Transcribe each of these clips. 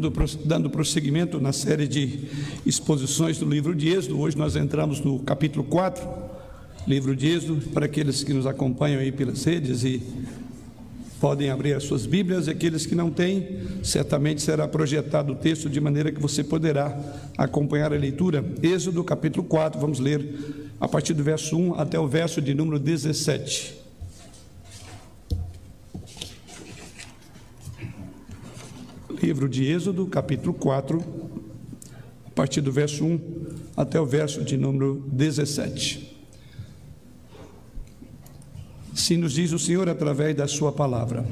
Dando, dando prosseguimento na série de exposições do livro de Êxodo, hoje nós entramos no capítulo 4, livro de Êxodo, para aqueles que nos acompanham aí pelas redes e podem abrir as suas Bíblias, e aqueles que não têm, certamente será projetado o texto de maneira que você poderá acompanhar a leitura. Êxodo capítulo 4, vamos ler a partir do verso 1 até o verso de número 17. Livro de Êxodo, capítulo 4, a partir do verso 1 até o verso de número 17. Assim nos diz o Senhor através da sua palavra.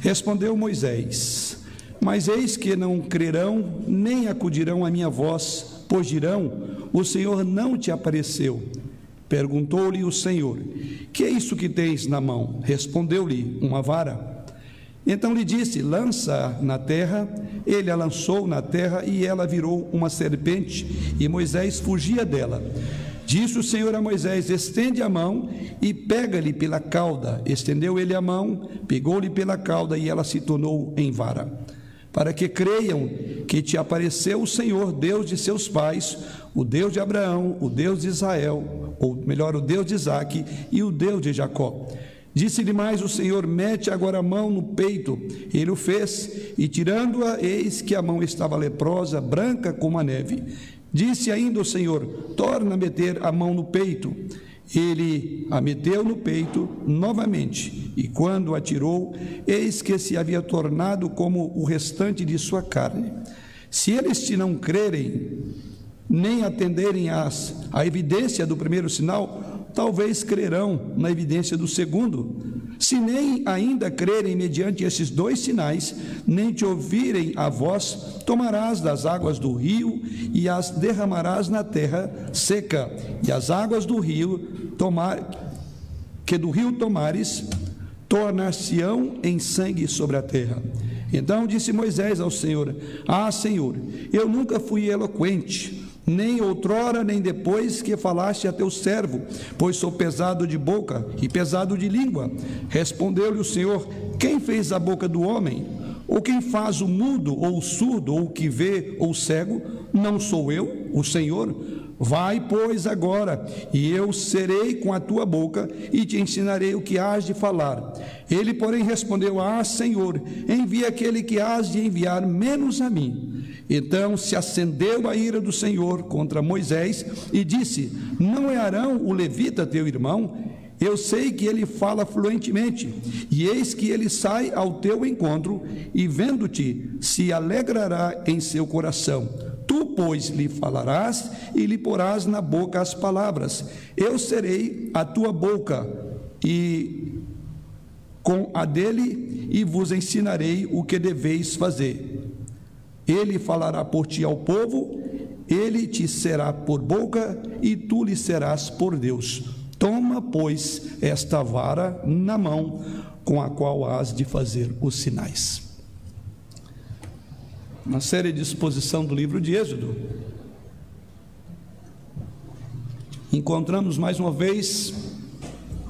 Respondeu Moisés: Mas eis que não crerão, nem acudirão à minha voz, pois dirão: O Senhor não te apareceu. Perguntou-lhe o Senhor: Que é isso que tens na mão? Respondeu-lhe: Uma vara. Então lhe disse: Lança na terra. Ele a lançou na terra e ela virou uma serpente, e Moisés fugia dela. Disse o Senhor a Moisés: Estende a mão e pega-lhe pela cauda. Estendeu ele a mão, pegou-lhe pela cauda e ela se tornou em vara. Para que creiam que te apareceu o Senhor, Deus de seus pais, o Deus de Abraão, o Deus de Israel, ou melhor, o Deus de Isaque e o Deus de Jacó. Disse-lhe mais o Senhor: Mete agora a mão no peito. Ele o fez, e tirando-a, eis que a mão estava leprosa, branca como a neve. Disse ainda o Senhor: Torna a meter a mão no peito. Ele a meteu no peito novamente, e quando a tirou, eis que se havia tornado como o restante de sua carne. Se eles te não crerem, nem atenderem às, à evidência do primeiro sinal, talvez crerão na evidência do segundo. Se nem ainda crerem mediante esses dois sinais, nem te ouvirem a voz, tomarás das águas do rio e as derramarás na terra seca, e as águas do rio tomar que do rio tomares, tornar-se-ão em sangue sobre a terra. Então disse Moisés ao Senhor: Ah, Senhor, eu nunca fui eloquente nem outrora, nem depois que falaste a teu servo, pois sou pesado de boca e pesado de língua. Respondeu-lhe o Senhor: Quem fez a boca do homem? Ou quem faz o mudo, ou o surdo, ou o que vê, ou o cego? Não sou eu, o Senhor? Vai, pois, agora, e eu serei com a tua boca e te ensinarei o que hás de falar. Ele, porém, respondeu: Ah, Senhor, envia aquele que hás de enviar menos a mim. Então se acendeu a ira do Senhor contra Moisés e disse: Não é Arão o levita teu irmão? Eu sei que ele fala fluentemente, e eis que ele sai ao teu encontro, e vendo-te, se alegrará em seu coração. Tu, pois, lhe falarás e lhe porás na boca as palavras. Eu serei a tua boca, e com a dele, e vos ensinarei o que deveis fazer. Ele falará por ti ao povo, ele te será por boca e tu lhe serás por Deus. Toma, pois, esta vara na mão com a qual has de fazer os sinais. Na série de exposição do livro de Êxodo, encontramos mais uma vez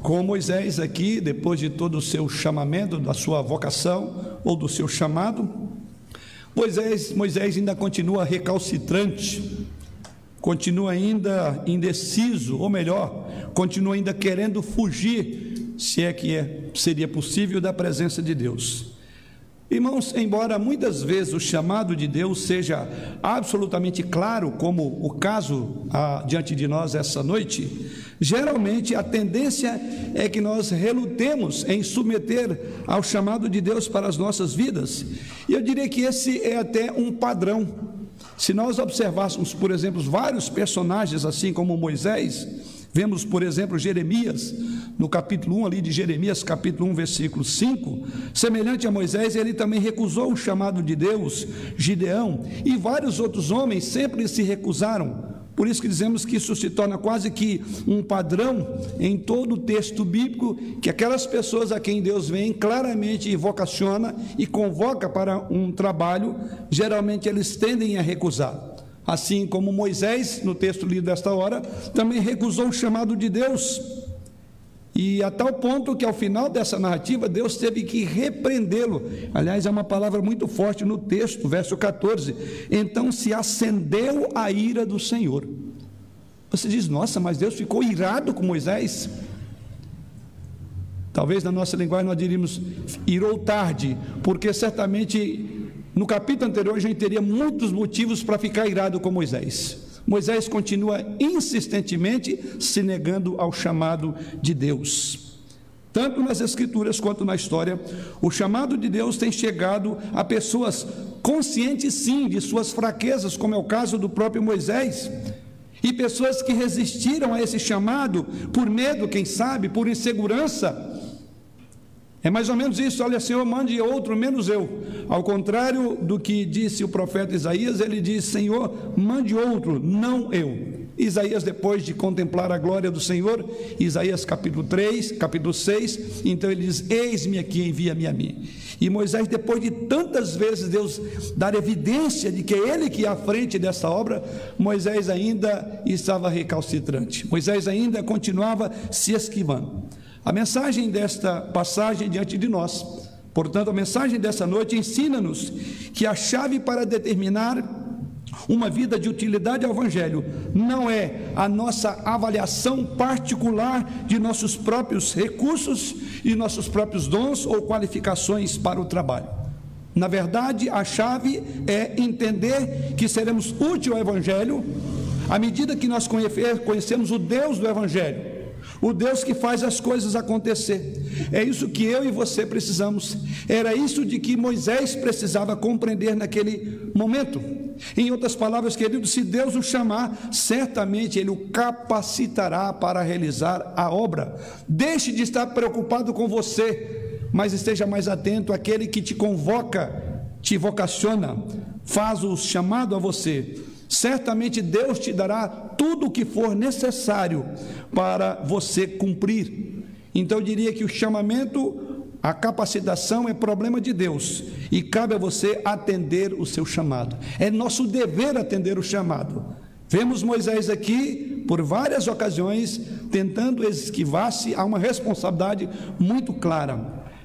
com Moisés aqui, depois de todo o seu chamamento, da sua vocação ou do seu chamado, Moisés, Moisés ainda continua recalcitrante, continua ainda indeciso, ou melhor, continua ainda querendo fugir, se é que é, seria possível, da presença de Deus. Irmãos, embora muitas vezes o chamado de Deus seja absolutamente claro, como o caso ah, diante de nós essa noite, geralmente a tendência é que nós relutemos em submeter ao chamado de Deus para as nossas vidas. E eu diria que esse é até um padrão. Se nós observássemos, por exemplo, vários personagens, assim como Moisés, Vemos, por exemplo, Jeremias, no capítulo 1 ali de Jeremias, capítulo 1, versículo 5, semelhante a Moisés, ele também recusou o chamado de Deus, Gideão, e vários outros homens sempre se recusaram. Por isso que dizemos que isso se torna quase que um padrão em todo o texto bíblico, que aquelas pessoas a quem Deus vem claramente vocaciona e convoca para um trabalho, geralmente eles tendem a recusar. Assim como Moisés, no texto lido desta hora, também recusou o chamado de Deus. E a tal ponto que ao final dessa narrativa, Deus teve que repreendê-lo. Aliás, é uma palavra muito forte no texto, verso 14. Então se acendeu a ira do Senhor. Você diz, nossa, mas Deus ficou irado com Moisés? Talvez na nossa linguagem nós diríamos irou tarde, porque certamente no capítulo anterior a gente teria muitos motivos para ficar irado com Moisés. Moisés continua insistentemente se negando ao chamado de Deus. Tanto nas Escrituras quanto na história, o chamado de Deus tem chegado a pessoas conscientes sim de suas fraquezas, como é o caso do próprio Moisés, e pessoas que resistiram a esse chamado por medo, quem sabe, por insegurança, é mais ou menos isso, olha, Senhor, mande outro menos eu. Ao contrário do que disse o profeta Isaías, ele diz: Senhor, mande outro, não eu. Isaías, depois de contemplar a glória do Senhor, Isaías capítulo 3, capítulo 6, então ele diz: Eis-me aqui, envia-me a mim. E Moisés, depois de tantas vezes Deus dar evidência de que é ele que é à frente dessa obra, Moisés ainda estava recalcitrante, Moisés ainda continuava se esquivando. A mensagem desta passagem diante de nós, portanto, a mensagem dessa noite ensina-nos que a chave para determinar uma vida de utilidade ao Evangelho não é a nossa avaliação particular de nossos próprios recursos e nossos próprios dons ou qualificações para o trabalho. Na verdade, a chave é entender que seremos úteis ao Evangelho à medida que nós conhecemos o Deus do Evangelho o Deus que faz as coisas acontecer. É isso que eu e você precisamos. Era isso de que Moisés precisava compreender naquele momento. Em outras palavras, querido, se Deus o chamar, certamente Ele o capacitará para realizar a obra. Deixe de estar preocupado com você, mas esteja mais atento àquele que te convoca, te vocaciona, faz o chamado a você certamente Deus te dará tudo o que for necessário para você cumprir. Então eu diria que o chamamento, a capacitação é problema de Deus e cabe a você atender o seu chamado. É nosso dever atender o chamado. Vemos Moisés aqui, por várias ocasiões, tentando esquivar-se a uma responsabilidade muito clara.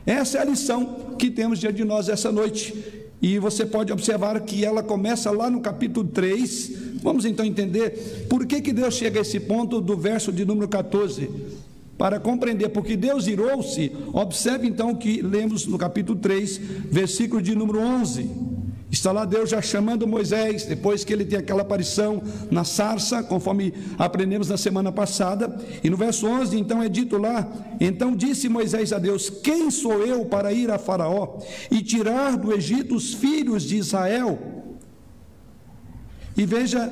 Essa é a lição que temos diante de nós essa noite. E você pode observar que ela começa lá no capítulo 3. Vamos então entender por que, que Deus chega a esse ponto do verso de número 14. Para compreender, porque Deus irou-se, observe então que lemos no capítulo 3, versículo de número 11. Está lá Deus já chamando Moisés, depois que ele tem aquela aparição na sarça, conforme aprendemos na semana passada. E no verso 11, então é dito lá: Então disse Moisés a Deus: Quem sou eu para ir a Faraó e tirar do Egito os filhos de Israel? E veja,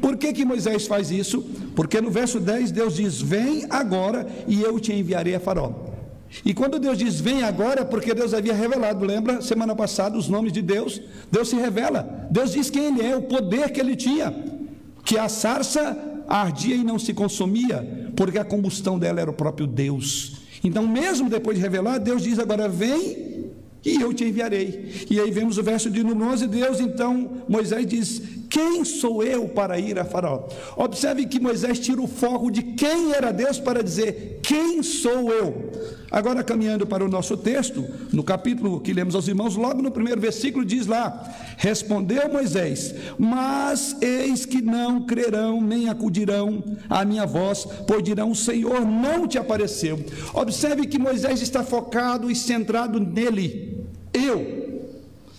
por que, que Moisés faz isso? Porque no verso 10 Deus diz: Vem agora e eu te enviarei a Faraó. E quando Deus diz vem agora, é porque Deus havia revelado, lembra semana passada os nomes de Deus? Deus se revela, Deus diz quem Ele é, o poder que Ele tinha, que a sarça ardia e não se consumia, porque a combustão dela era o próprio Deus. Então, mesmo depois de revelar, Deus diz agora: vem e eu te enviarei. E aí vemos o verso de número 11, Deus então, Moisés diz: Quem sou eu para ir a Faraó? Observe que Moisés tira o foco de quem era Deus para dizer: Quem sou eu? Agora, caminhando para o nosso texto, no capítulo que lemos aos irmãos, logo no primeiro versículo diz lá: Respondeu Moisés: Mas eis que não crerão nem acudirão à minha voz, pois dirão: O Senhor não te apareceu. Observe que Moisés está focado e centrado nele. Eu,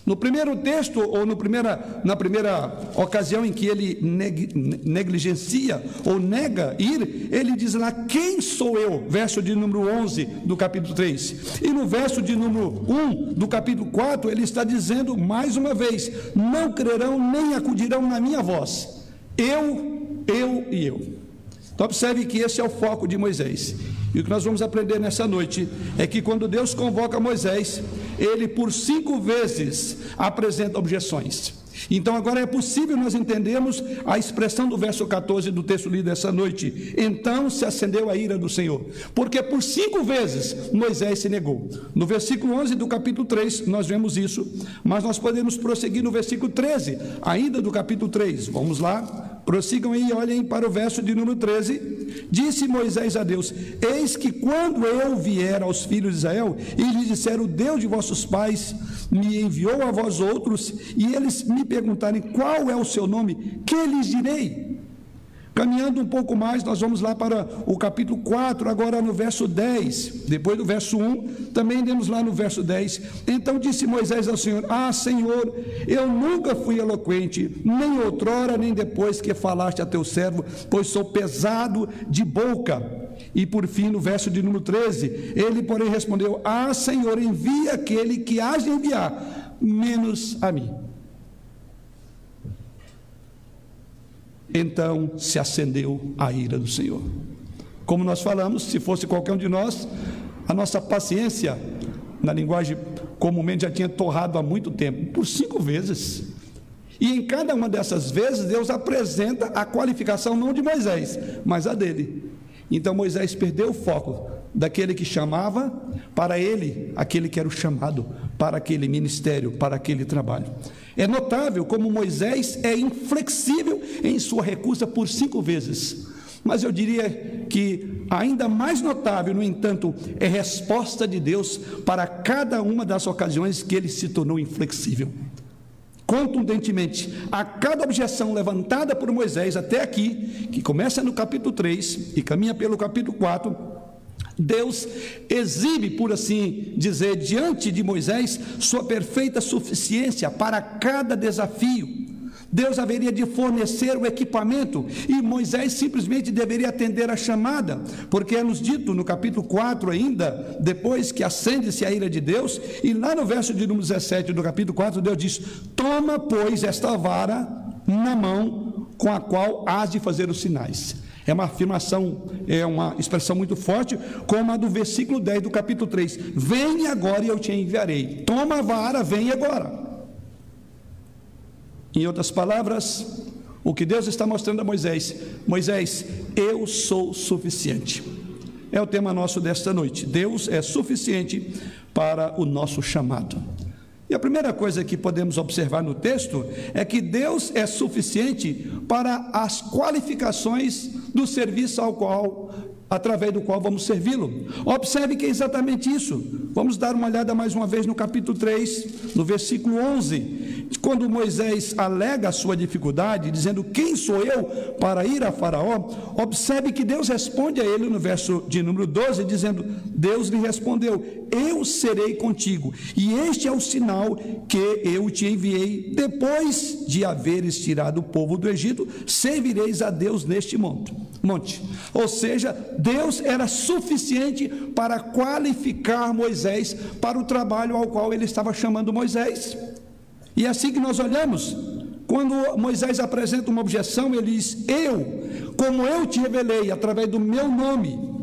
no primeiro texto, ou no primeira, na primeira ocasião em que ele neg, negligencia ou nega ir, ele diz lá: Quem sou eu? Verso de número 11 do capítulo 3. E no verso de número 1 do capítulo 4, ele está dizendo mais uma vez: Não crerão nem acudirão na minha voz. Eu, eu e eu. Então, observe que esse é o foco de Moisés. E o que nós vamos aprender nessa noite é que quando Deus convoca Moisés, ele por cinco vezes apresenta objeções. Então agora é possível nós entendermos a expressão do verso 14 do texto lido essa noite. Então se acendeu a ira do Senhor, porque por cinco vezes Moisés se negou. No versículo 11 do capítulo 3 nós vemos isso, mas nós podemos prosseguir no versículo 13, ainda do capítulo 3. Vamos lá, prossigam aí e olhem para o verso de número 13. Disse Moisés a Deus: Eis que quando eu vier aos filhos de Israel e lhes disser: O Deus de vossos pais me enviou a vós outros, e eles me perguntarem qual é o seu nome, que lhes direi? Caminhando um pouco mais, nós vamos lá para o capítulo 4, agora no verso 10. Depois do verso 1, também demos lá no verso 10. Então disse Moisés ao Senhor: Ah, Senhor, eu nunca fui eloquente, nem outrora, nem depois que falaste a teu servo, pois sou pesado de boca. E por fim, no verso de número 13, ele, porém, respondeu: Ah, Senhor, envia aquele que hás de enviar, menos a mim. Então se acendeu a ira do Senhor. Como nós falamos, se fosse qualquer um de nós, a nossa paciência, na linguagem comumente, já tinha torrado há muito tempo por cinco vezes. E em cada uma dessas vezes, Deus apresenta a qualificação não de Moisés, mas a dele. Então Moisés perdeu o foco daquele que chamava para ele, aquele que era o chamado para aquele ministério, para aquele trabalho. É notável como Moisés é inflexível em sua recusa por cinco vezes. Mas eu diria que ainda mais notável, no entanto, é a resposta de Deus para cada uma das ocasiões que ele se tornou inflexível. Contundentemente, a cada objeção levantada por Moisés até aqui, que começa no capítulo 3 e caminha pelo capítulo 4, Deus exibe, por assim dizer, diante de Moisés, sua perfeita suficiência para cada desafio. Deus haveria de fornecer o equipamento e Moisés simplesmente deveria atender a chamada, porque é nos dito no capítulo 4 ainda, depois que acende-se a ira de Deus, e lá no verso de número 17 do capítulo 4, Deus diz: Toma, pois, esta vara na mão com a qual hás de fazer os sinais. É uma afirmação, é uma expressão muito forte, como a do versículo 10 do capítulo 3. Vem agora e eu te enviarei. Toma a vara, vem agora. Em outras palavras, o que Deus está mostrando a Moisés: Moisés, eu sou suficiente. É o tema nosso desta noite. Deus é suficiente para o nosso chamado. E a primeira coisa que podemos observar no texto é que Deus é suficiente para as qualificações do serviço ao qual através do qual vamos servi-lo. Observe que é exatamente isso. Vamos dar uma olhada mais uma vez no capítulo 3, no versículo 11, quando Moisés alega a sua dificuldade, dizendo: Quem sou eu para ir a Faraó? Observe que Deus responde a ele no verso de número 12, dizendo: Deus lhe respondeu: Eu serei contigo, e este é o sinal que eu te enviei. Depois de haveres tirado o povo do Egito, servireis a Deus neste monte. monte. Ou seja, Deus era suficiente para qualificar Moisés para o trabalho ao qual ele estava chamando Moisés. E é assim que nós olhamos, quando Moisés apresenta uma objeção, ele diz: Eu, como eu te revelei através do meu nome.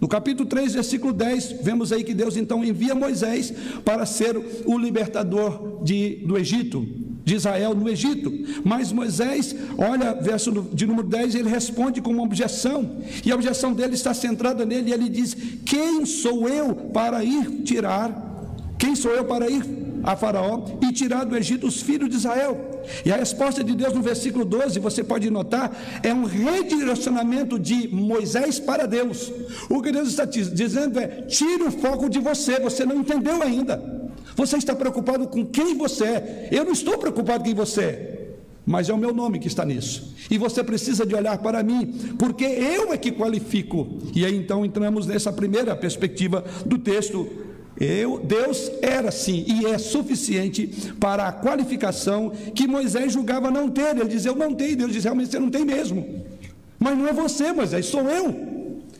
No capítulo 3, versículo 10, vemos aí que Deus então envia Moisés para ser o libertador de, do Egito de Israel no Egito. Mas Moisés, olha, verso de número 10, ele responde com uma objeção, e a objeção dele está centrada nele, e ele diz: Quem sou eu para ir tirar? Quem sou eu para ir a Faraó e tirar do Egito os filhos de Israel? E a resposta de Deus no versículo 12, você pode notar, é um redirecionamento de Moisés para Deus. O que Deus está dizendo é: tire o foco de você, você não entendeu ainda. Você está preocupado com quem você é. Eu não estou preocupado com quem você é. Mas é o meu nome que está nisso. E você precisa de olhar para mim, porque eu é que qualifico. E aí então entramos nessa primeira perspectiva do texto. Eu, Deus era sim e é suficiente para a qualificação que Moisés julgava não ter. Ele dizia, eu não tenho. Deus diz, realmente você não tem mesmo. Mas não é você, Moisés, sou eu.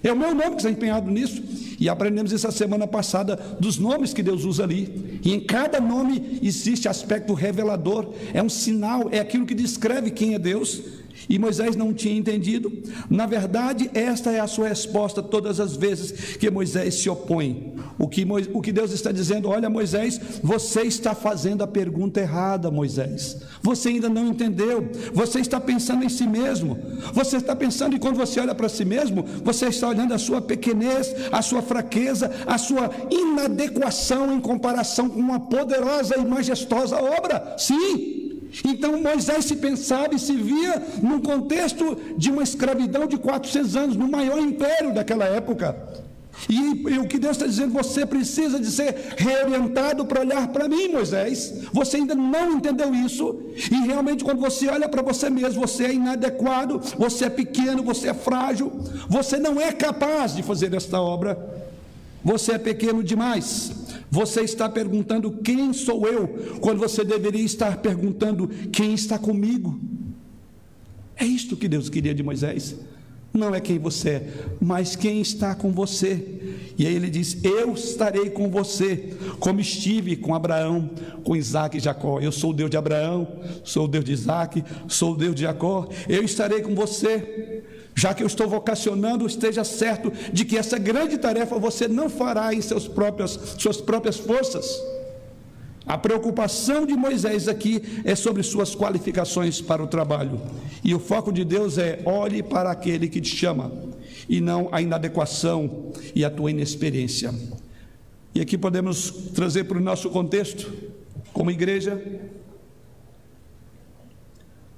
É o meu nome que está empenhado nisso. E aprendemos essa semana passada dos nomes que Deus usa ali. E em cada nome existe aspecto revelador, é um sinal, é aquilo que descreve quem é Deus. E Moisés não tinha entendido. Na verdade, esta é a sua resposta todas as vezes que Moisés se opõe. O que, o que Deus está dizendo: olha, Moisés, você está fazendo a pergunta errada, Moisés. Você ainda não entendeu. Você está pensando em si mesmo. Você está pensando, e quando você olha para si mesmo, você está olhando a sua pequenez, a sua fraqueza, a sua inadequação em comparação com uma poderosa e majestosa obra. Sim. Então Moisés se pensava e se via num contexto de uma escravidão de 400 anos, no maior império daquela época. E, e, o que Deus está dizendo, você precisa de ser reorientado para olhar para mim, Moisés. Você ainda não entendeu isso. E realmente, quando você olha para você mesmo, você é inadequado, você é pequeno, você é frágil, você não é capaz de fazer esta obra. Você é pequeno demais. Você está perguntando quem sou eu, quando você deveria estar perguntando quem está comigo. É isto que Deus queria de Moisés. Não é quem você é, mas quem está com você. E aí ele diz: Eu estarei com você, como estive com Abraão, com Isaac e Jacó. Eu sou o Deus de Abraão, sou o Deus de Isaac, sou o Deus de Jacó. Eu estarei com você. Já que eu estou vocacionando, esteja certo de que essa grande tarefa você não fará em seus próprias, suas próprias forças. A preocupação de Moisés aqui é sobre suas qualificações para o trabalho. E o foco de Deus é: olhe para aquele que te chama, e não a inadequação e a tua inexperiência. E aqui podemos trazer para o nosso contexto, como igreja,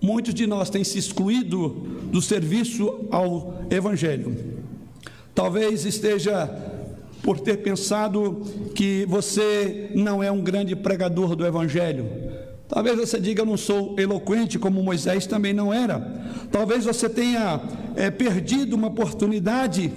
muitos de nós têm se excluído do serviço ao Evangelho. Talvez esteja por ter pensado que você não é um grande pregador do Evangelho. Talvez você diga, eu não sou eloquente como Moisés também não era. Talvez você tenha é, perdido uma oportunidade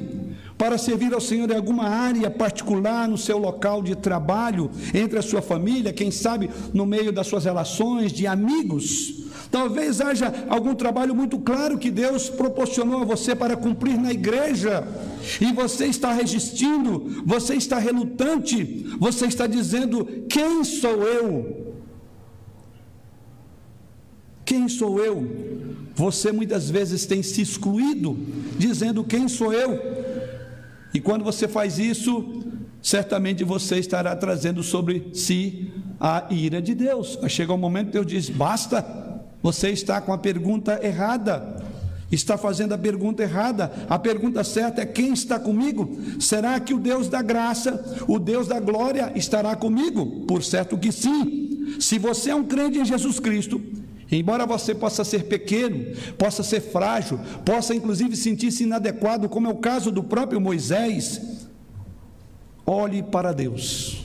para servir ao Senhor em alguma área particular, no seu local de trabalho, entre a sua família, quem sabe no meio das suas relações de amigos. Talvez haja algum trabalho muito claro que Deus proporcionou a você para cumprir na igreja, e você está resistindo, você está relutante, você está dizendo: quem sou eu? Quem sou eu? Você muitas vezes tem se excluído, dizendo: quem sou eu? E quando você faz isso, certamente você estará trazendo sobre si a ira de Deus. Chega um momento Deus diz: basta, você está com a pergunta errada. Está fazendo a pergunta errada. A pergunta certa é: quem está comigo? Será que o Deus da graça, o Deus da glória, estará comigo? Por certo que sim. Se você é um crente em Jesus Cristo, Embora você possa ser pequeno, possa ser frágil, possa inclusive sentir-se inadequado, como é o caso do próprio Moisés, olhe para Deus.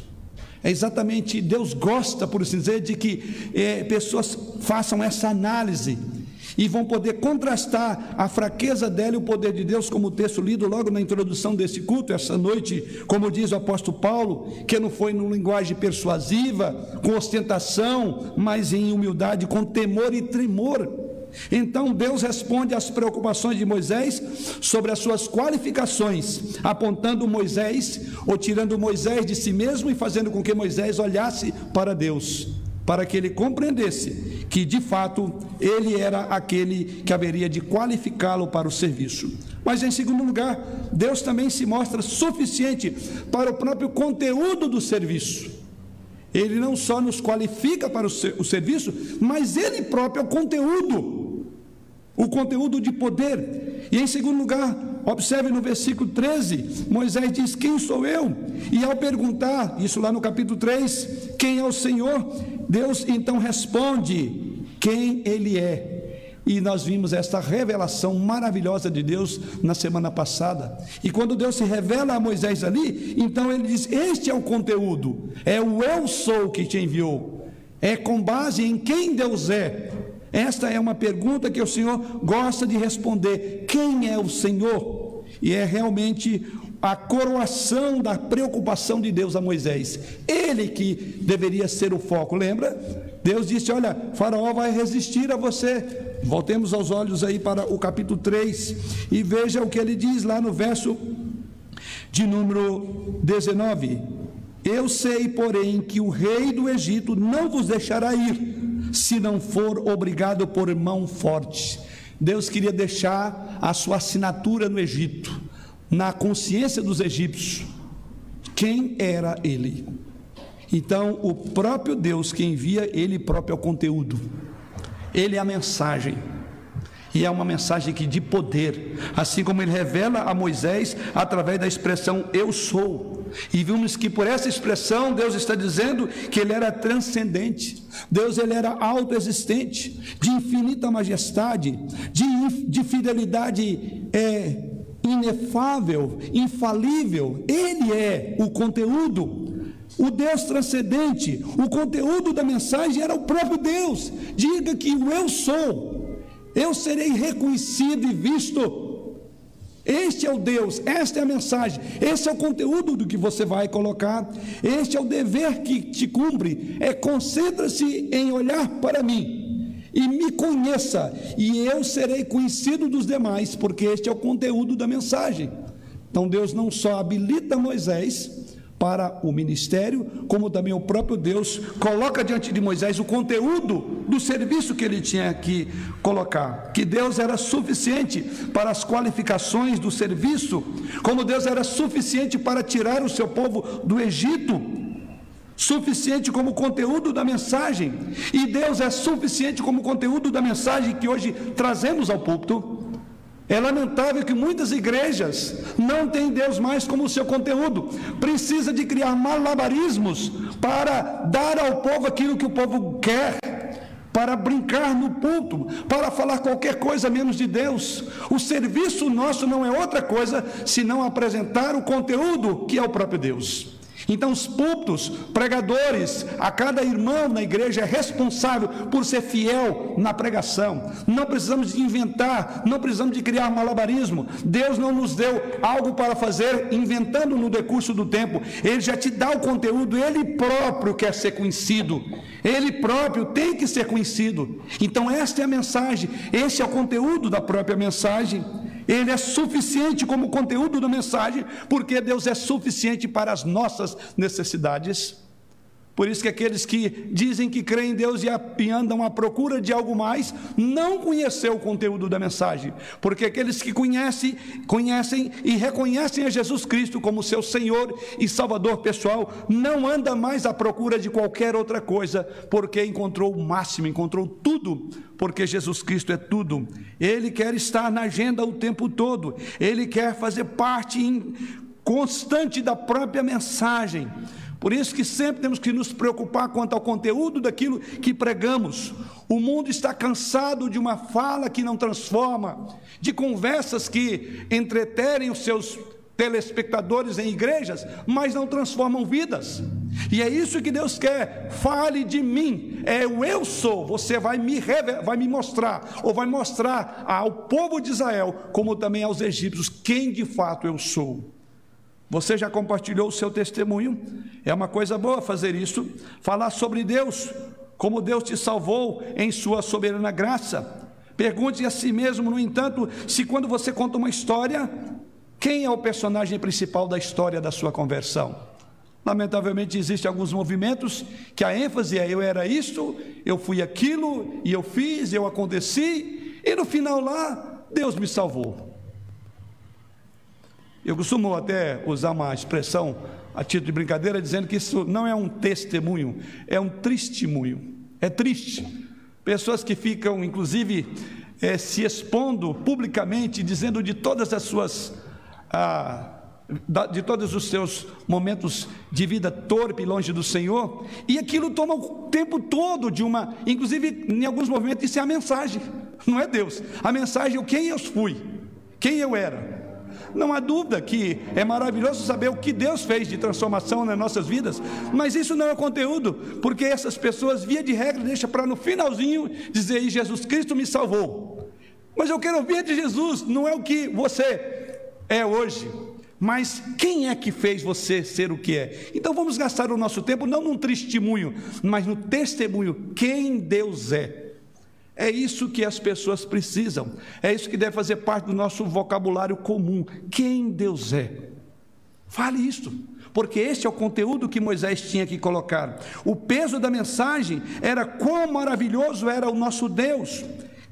É exatamente, Deus gosta, por assim dizer, de que é, pessoas façam essa análise e vão poder contrastar a fraqueza dela e o poder de Deus, como o texto lido logo na introdução desse culto, essa noite, como diz o apóstolo Paulo, que não foi numa linguagem persuasiva, com ostentação, mas em humildade, com temor e tremor. Então Deus responde às preocupações de Moisés sobre as suas qualificações, apontando Moisés ou tirando Moisés de si mesmo e fazendo com que Moisés olhasse para Deus para que ele compreendesse que, de fato, ele era aquele que haveria de qualificá-lo para o serviço. Mas, em segundo lugar, Deus também se mostra suficiente para o próprio conteúdo do serviço. Ele não só nos qualifica para o, serviço, mas ele próprio é o conteúdo, o conteúdo de poder. E em segundo lugar, observe no versículo 13: Moisés diz: Quem sou eu? E ao perguntar, isso lá no capítulo 3, quem é o Senhor? Deus então responde quem Ele é. E nós vimos esta revelação maravilhosa de Deus na semana passada. E quando Deus se revela a Moisés ali, então ele diz: Este é o conteúdo, é o eu sou que te enviou. É com base em quem Deus é. Esta é uma pergunta que o Senhor gosta de responder: Quem é o Senhor? E é realmente a coroação da preocupação de Deus a Moisés. Ele que deveria ser o foco, lembra? Deus disse: Olha, Faraó vai resistir a você. Voltemos aos olhos aí para o capítulo 3 e veja o que ele diz lá no verso de número 19: Eu sei, porém, que o rei do Egito não vos deixará ir, se não for obrigado por mão forte. Deus queria deixar a sua assinatura no Egito na consciência dos egípcios quem era ele. Então, o próprio Deus que envia, ele próprio é o conteúdo, ele é a mensagem. E é uma mensagem que de poder, assim como ele revela a Moisés através da expressão eu sou. E vimos que por essa expressão Deus está dizendo que ele era transcendente. Deus ele era autoexistente, de infinita majestade, de, de fidelidade é, inefável, infalível. Ele é o conteúdo. O Deus transcendente, o conteúdo da mensagem era o próprio Deus. Diga que o eu sou, eu serei reconhecido e visto este é o Deus, esta é a mensagem, esse é o conteúdo do que você vai colocar, este é o dever que te cumpre. É concentra-se em olhar para mim e me conheça, e eu serei conhecido dos demais, porque este é o conteúdo da mensagem. Então Deus não só habilita Moisés, para o ministério, como também o próprio Deus coloca diante de Moisés o conteúdo do serviço que ele tinha que colocar. Que Deus era suficiente para as qualificações do serviço, como Deus era suficiente para tirar o seu povo do Egito, suficiente como conteúdo da mensagem, e Deus é suficiente como conteúdo da mensagem que hoje trazemos ao púlpito. É lamentável que muitas igrejas não têm Deus mais como seu conteúdo. Precisa de criar malabarismos para dar ao povo aquilo que o povo quer, para brincar no ponto, para falar qualquer coisa menos de Deus. O serviço nosso não é outra coisa senão apresentar o conteúdo que é o próprio Deus. Então, os púlpitos, pregadores, a cada irmão na igreja é responsável por ser fiel na pregação. Não precisamos de inventar, não precisamos de criar malabarismo. Deus não nos deu algo para fazer inventando no decurso do tempo. Ele já te dá o conteúdo, ele próprio quer ser conhecido. Ele próprio tem que ser conhecido. Então, esta é a mensagem, esse é o conteúdo da própria mensagem. Ele é suficiente como conteúdo da mensagem, porque Deus é suficiente para as nossas necessidades. Por isso que aqueles que dizem que creem em Deus e andam à procura de algo mais, não conheceu o conteúdo da mensagem. Porque aqueles que conhecem, conhecem e reconhecem a Jesus Cristo como seu Senhor e Salvador pessoal, não anda mais à procura de qualquer outra coisa, porque encontrou o máximo, encontrou tudo, porque Jesus Cristo é tudo. Ele quer estar na agenda o tempo todo. Ele quer fazer parte constante da própria mensagem. Por isso que sempre temos que nos preocupar quanto ao conteúdo daquilo que pregamos. O mundo está cansado de uma fala que não transforma, de conversas que entreterem os seus telespectadores em igrejas, mas não transformam vidas. E é isso que Deus quer. Fale de mim. É o eu sou. Você vai me vai me mostrar ou vai mostrar ao povo de Israel, como também aos egípcios, quem de fato eu sou. Você já compartilhou o seu testemunho? É uma coisa boa fazer isso. Falar sobre Deus, como Deus te salvou em sua soberana graça. Pergunte a si mesmo, no entanto, se quando você conta uma história, quem é o personagem principal da história da sua conversão? Lamentavelmente existem alguns movimentos que a ênfase é eu era isto, eu fui aquilo, e eu fiz, eu aconteci, e no final lá, Deus me salvou. Eu costumo até usar uma expressão a título de brincadeira, dizendo que isso não é um testemunho, é um testemunho. É triste. Pessoas que ficam, inclusive, é, se expondo publicamente, dizendo de todas as suas. Ah, de todos os seus momentos de vida torpe longe do Senhor, e aquilo toma o tempo todo de uma, inclusive em alguns movimentos, isso é a mensagem, não é Deus. A mensagem é quem eu fui, quem eu era. Não há dúvida que é maravilhoso saber o que Deus fez de transformação nas nossas vidas, mas isso não é conteúdo, porque essas pessoas, via de regra, deixam para no finalzinho dizer: Jesus Cristo me salvou. Mas eu quero ouvir de Jesus, não é o que você é hoje, mas quem é que fez você ser o que é? Então vamos gastar o nosso tempo não num testemunho, mas no testemunho quem Deus é. É isso que as pessoas precisam, é isso que deve fazer parte do nosso vocabulário comum. Quem Deus é? Fale isso, porque este é o conteúdo que Moisés tinha que colocar. O peso da mensagem era quão maravilhoso era o nosso Deus.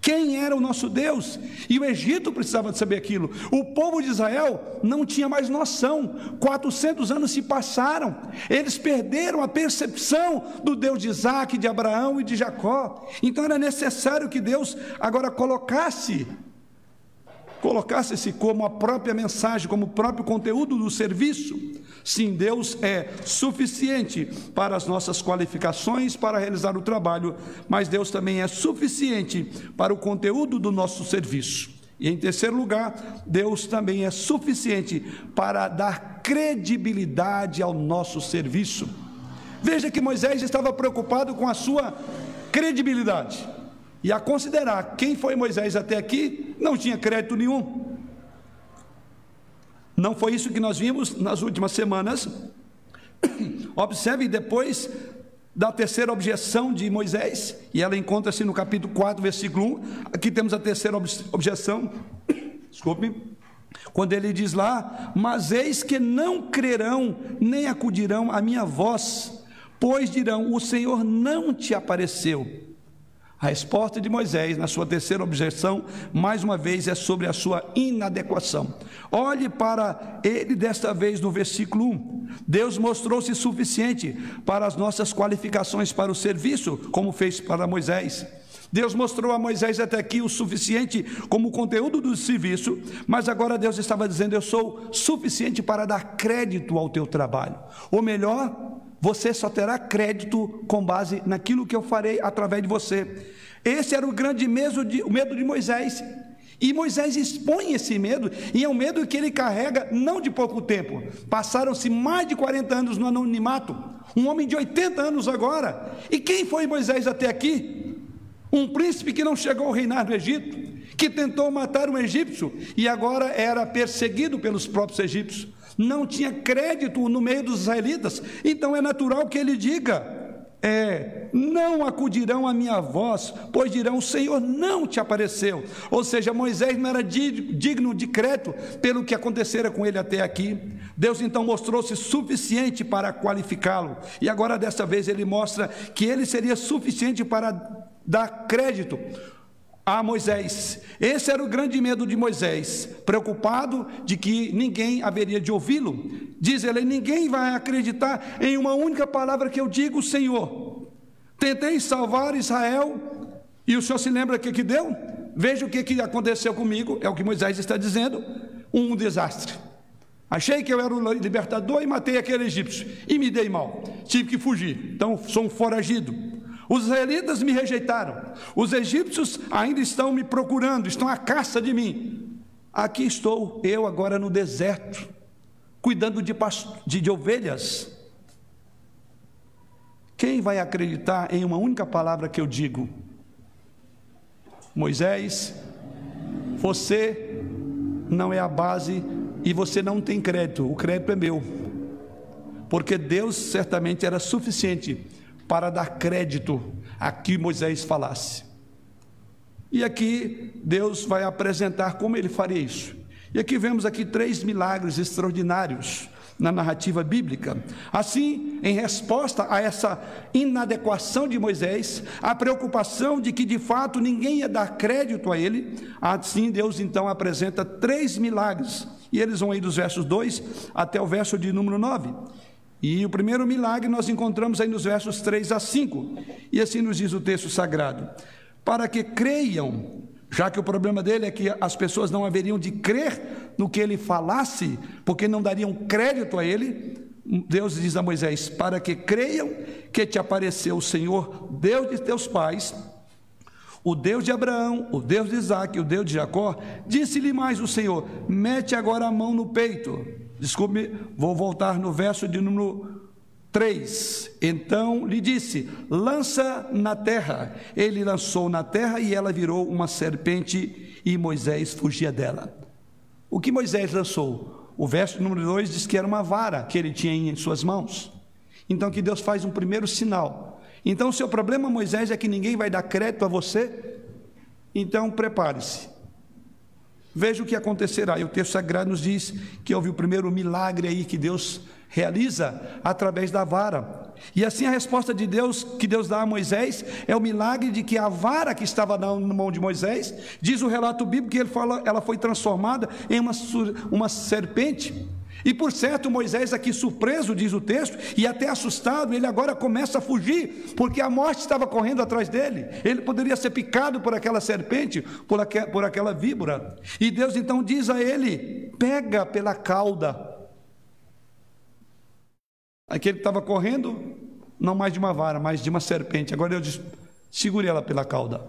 Quem era o nosso Deus? E o Egito precisava de saber aquilo. O povo de Israel não tinha mais noção. 400 anos se passaram. Eles perderam a percepção do Deus de Isaac, de Abraão e de Jacó. Então era necessário que Deus agora colocasse colocasse-se como a própria mensagem, como o próprio conteúdo do serviço. Sim, Deus é suficiente para as nossas qualificações para realizar o trabalho, mas Deus também é suficiente para o conteúdo do nosso serviço. E em terceiro lugar, Deus também é suficiente para dar credibilidade ao nosso serviço. Veja que Moisés estava preocupado com a sua credibilidade. E a considerar quem foi Moisés até aqui, não tinha crédito nenhum. Não foi isso que nós vimos nas últimas semanas. Observe depois da terceira objeção de Moisés, e ela encontra-se no capítulo 4, versículo 1. Aqui temos a terceira objeção. Desculpe. Quando ele diz lá: Mas eis que não crerão, nem acudirão à minha voz, pois dirão: O Senhor não te apareceu. A resposta de Moisés, na sua terceira objeção, mais uma vez é sobre a sua inadequação. Olhe para ele desta vez no versículo 1. Deus mostrou-se suficiente para as nossas qualificações para o serviço, como fez para Moisés. Deus mostrou a Moisés até aqui o suficiente como conteúdo do serviço, mas agora Deus estava dizendo: Eu sou suficiente para dar crédito ao teu trabalho. Ou melhor, você só terá crédito com base naquilo que eu farei através de você. Esse era o grande medo de, o medo de Moisés. E Moisés expõe esse medo, e é um medo que ele carrega não de pouco tempo. Passaram-se mais de 40 anos no anonimato, um homem de 80 anos agora. E quem foi Moisés até aqui? Um príncipe que não chegou a reinar no Egito, que tentou matar um egípcio e agora era perseguido pelos próprios egípcios não tinha crédito no meio dos israelitas, então é natural que ele diga: é, não acudirão à minha voz, pois dirão: o Senhor não te apareceu. Ou seja, Moisés não era digno de crédito pelo que acontecera com ele até aqui. Deus então mostrou-se suficiente para qualificá-lo, e agora dessa vez ele mostra que ele seria suficiente para dar crédito a Moisés. Esse era o grande medo de Moisés, preocupado de que ninguém haveria de ouvi-lo. Diz ele: ninguém vai acreditar em uma única palavra que eu digo, Senhor. Tentei salvar Israel e o Senhor se lembra o que, que deu? Veja o que, que aconteceu comigo, é o que Moisés está dizendo: um desastre. Achei que eu era o libertador e matei aquele egípcio e me dei mal, tive que fugir, então sou um foragido. Os israelitas me rejeitaram. Os egípcios ainda estão me procurando, estão à caça de mim. Aqui estou eu agora no deserto, cuidando de, de, de ovelhas. Quem vai acreditar em uma única palavra que eu digo? Moisés, você não é a base e você não tem crédito, o crédito é meu. Porque Deus certamente era suficiente para dar crédito a que Moisés falasse. E aqui Deus vai apresentar como ele faria isso. E aqui vemos aqui três milagres extraordinários na narrativa bíblica. Assim, em resposta a essa inadequação de Moisés, a preocupação de que de fato ninguém ia dar crédito a ele, assim Deus então apresenta três milagres. E eles vão aí dos versos 2 até o verso de número 9. E o primeiro milagre nós encontramos aí nos versos 3 a 5. E assim nos diz o texto sagrado: Para que creiam, já que o problema dele é que as pessoas não haveriam de crer no que ele falasse, porque não dariam crédito a ele. Deus diz a Moisés: Para que creiam que te apareceu o Senhor, Deus de teus pais, o Deus de Abraão, o Deus de Isaac, o Deus de Jacó, disse-lhe mais o Senhor: Mete agora a mão no peito Desculpe, vou voltar no verso de número 3. Então lhe disse: lança na terra. Ele lançou na terra e ela virou uma serpente e Moisés fugia dela. O que Moisés lançou? O verso número 2 diz que era uma vara que ele tinha em suas mãos. Então que Deus faz um primeiro sinal. Então, seu problema, Moisés, é que ninguém vai dar crédito a você. Então, prepare-se. Veja o que acontecerá. E o texto sagrado nos diz que houve o primeiro milagre aí que Deus realiza através da vara. E assim a resposta de Deus que Deus dá a Moisés é o milagre de que a vara que estava na mão de Moisés, diz o relato bíblico que ele fala, ela foi transformada em uma, uma serpente. E por certo, Moisés, aqui surpreso, diz o texto, e até assustado, ele agora começa a fugir, porque a morte estava correndo atrás dele. Ele poderia ser picado por aquela serpente, por, aqu por aquela víbora. E Deus então diz a ele: pega pela cauda. Aquele que estava correndo, não mais de uma vara, mas de uma serpente. Agora Deus diz: segure ela pela cauda.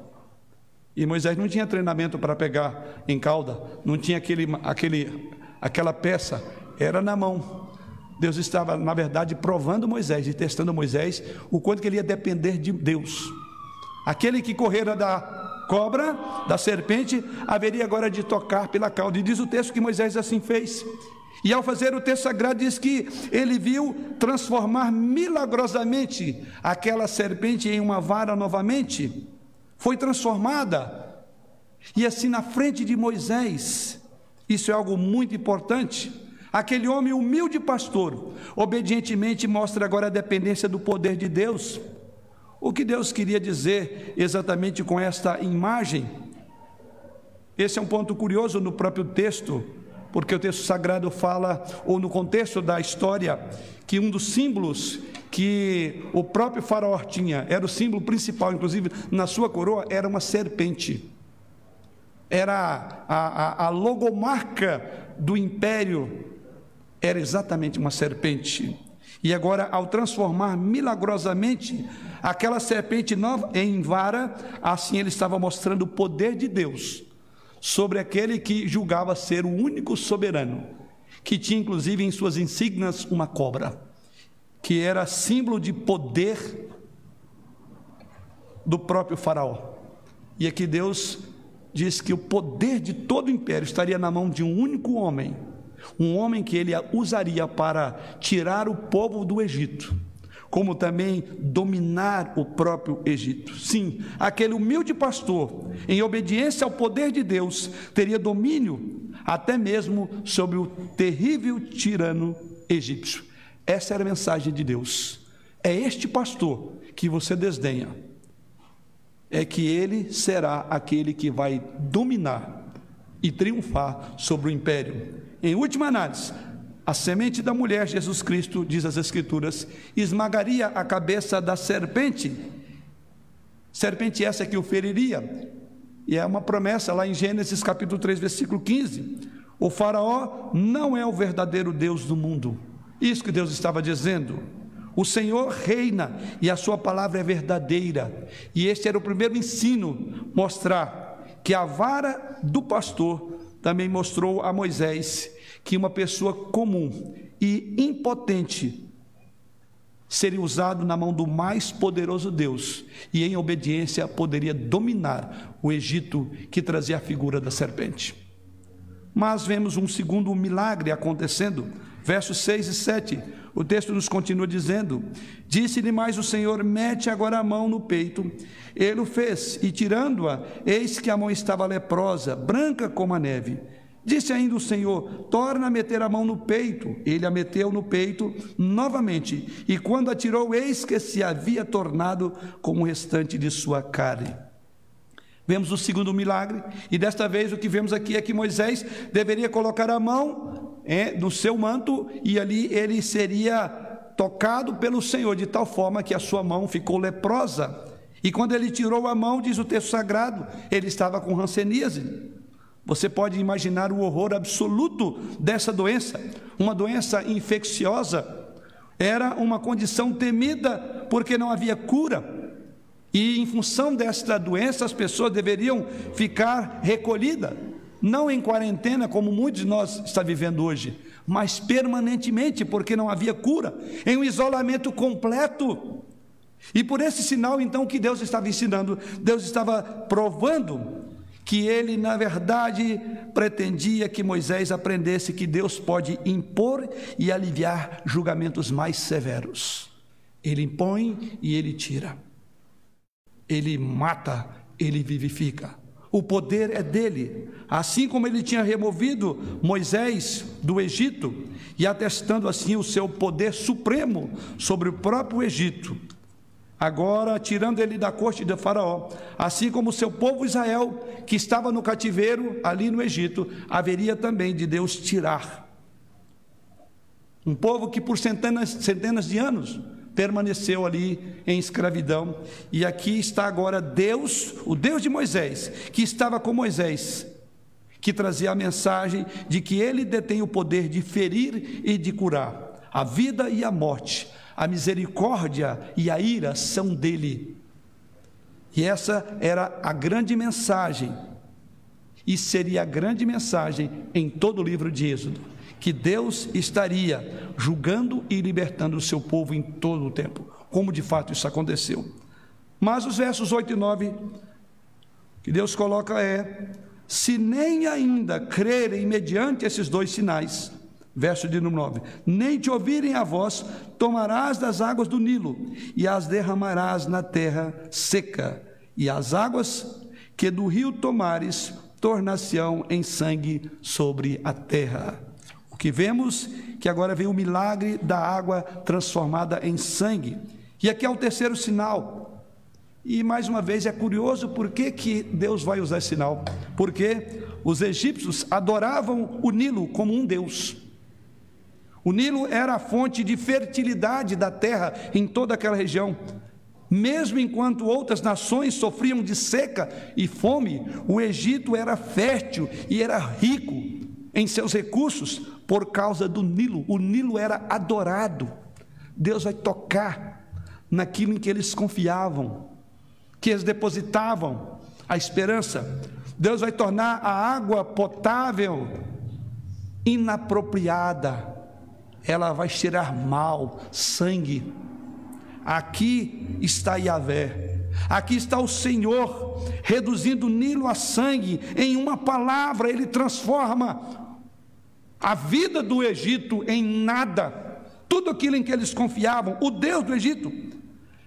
E Moisés não tinha treinamento para pegar em cauda, não tinha aquele, aquele, aquela peça era na mão. Deus estava, na verdade, provando Moisés e testando Moisés o quanto que ele ia depender de Deus. Aquele que correra da cobra, da serpente, haveria agora de tocar pela cauda. E diz o texto que Moisés assim fez. E ao fazer o texto sagrado, diz que ele viu transformar milagrosamente aquela serpente em uma vara novamente. Foi transformada. E assim, na frente de Moisés, isso é algo muito importante. Aquele homem humilde pastor, obedientemente mostra agora a dependência do poder de Deus. O que Deus queria dizer exatamente com esta imagem? Esse é um ponto curioso no próprio texto, porque o texto sagrado fala, ou no contexto da história, que um dos símbolos que o próprio faraó tinha, era o símbolo principal, inclusive na sua coroa, era uma serpente. Era a, a, a logomarca do império era exatamente uma serpente. E agora, ao transformar milagrosamente aquela serpente em vara, assim ele estava mostrando o poder de Deus sobre aquele que julgava ser o único soberano, que tinha inclusive em suas insígnias uma cobra, que era símbolo de poder do próprio Faraó. E aqui Deus diz que o poder de todo o império estaria na mão de um único homem um homem que ele usaria para tirar o povo do Egito, como também dominar o próprio Egito. Sim, aquele humilde pastor, em obediência ao poder de Deus, teria domínio até mesmo sobre o terrível tirano egípcio. Essa era a mensagem de Deus. É este pastor que você desdenha, é que ele será aquele que vai dominar e triunfar sobre o império. Em última análise, a semente da mulher, Jesus Cristo, diz as Escrituras, esmagaria a cabeça da serpente. Serpente essa que o feriria. E é uma promessa lá em Gênesis capítulo 3, versículo 15. O Faraó não é o verdadeiro Deus do mundo. Isso que Deus estava dizendo. O Senhor reina e a sua palavra é verdadeira. E este era o primeiro ensino mostrar que a vara do pastor também mostrou a Moisés que uma pessoa comum e impotente seria usado na mão do mais poderoso Deus e em obediência poderia dominar o Egito que trazia a figura da serpente. Mas vemos um segundo milagre acontecendo, versos 6 e 7. O texto nos continua dizendo: Disse-lhe mais o Senhor: Mete agora a mão no peito. Ele o fez, e tirando-a, eis que a mão estava leprosa, branca como a neve. Disse ainda o Senhor: Torna a meter a mão no peito. Ele a meteu no peito novamente, e quando atirou, eis que se havia tornado como o restante de sua carne. Vemos o segundo milagre, e desta vez o que vemos aqui é que Moisés deveria colocar a mão no seu manto, e ali ele seria tocado pelo Senhor, de tal forma que a sua mão ficou leprosa. E quando ele tirou a mão, diz o texto sagrado, ele estava com ranceníase. Você pode imaginar o horror absoluto dessa doença, uma doença infecciosa. Era uma condição temida porque não havia cura. E em função desta doença, as pessoas deveriam ficar recolhidas, não em quarentena, como muitos de nós está vivendo hoje, mas permanentemente, porque não havia cura, em um isolamento completo. E por esse sinal, então, que Deus estava ensinando, Deus estava provando que ele, na verdade, pretendia que Moisés aprendesse que Deus pode impor e aliviar julgamentos mais severos. Ele impõe e ele tira ele mata, ele vivifica. O poder é dele. Assim como ele tinha removido Moisés do Egito e atestando assim o seu poder supremo sobre o próprio Egito. Agora, tirando ele da corte de Faraó, assim como o seu povo Israel, que estava no cativeiro ali no Egito, haveria também de Deus tirar Um povo que por centenas, centenas de anos permaneceu ali em escravidão. E aqui está agora Deus, o Deus de Moisés, que estava com Moisés, que trazia a mensagem de que ele detém o poder de ferir e de curar. A vida e a morte, a misericórdia e a ira são dele. E essa era a grande mensagem, e seria a grande mensagem em todo o livro de Êxodo que Deus estaria julgando e libertando o seu povo em todo o tempo, como de fato isso aconteceu. Mas os versos 8 e 9 que Deus coloca é: se nem ainda crerem mediante esses dois sinais, verso de número 9: nem te ouvirem a voz, tomarás das águas do Nilo e as derramarás na terra seca, e as águas que do rio tomares tornar-se-ão em sangue sobre a terra que vemos que agora vem o milagre da água transformada em sangue. E aqui é o terceiro sinal. E mais uma vez é curioso por que, que Deus vai usar esse sinal. Porque os egípcios adoravam o Nilo como um Deus. O Nilo era a fonte de fertilidade da terra em toda aquela região. Mesmo enquanto outras nações sofriam de seca e fome, o Egito era fértil e era rico em seus recursos por causa do Nilo. O Nilo era adorado. Deus vai tocar naquilo em que eles confiavam, que eles depositavam a esperança. Deus vai tornar a água potável inapropriada. Ela vai cheirar mal, sangue. Aqui está Yahvé. Aqui está o Senhor reduzindo o Nilo a sangue em uma palavra, ele transforma a vida do Egito em nada, tudo aquilo em que eles confiavam, o Deus do Egito.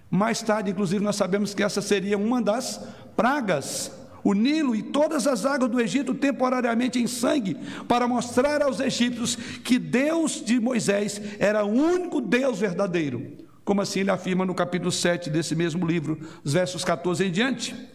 Mais tarde, inclusive, nós sabemos que essa seria uma das pragas. O Nilo e todas as águas do Egito temporariamente em sangue, para mostrar aos egípcios que Deus de Moisés era o único Deus verdadeiro. Como assim ele afirma no capítulo 7 desse mesmo livro, os versos 14 em diante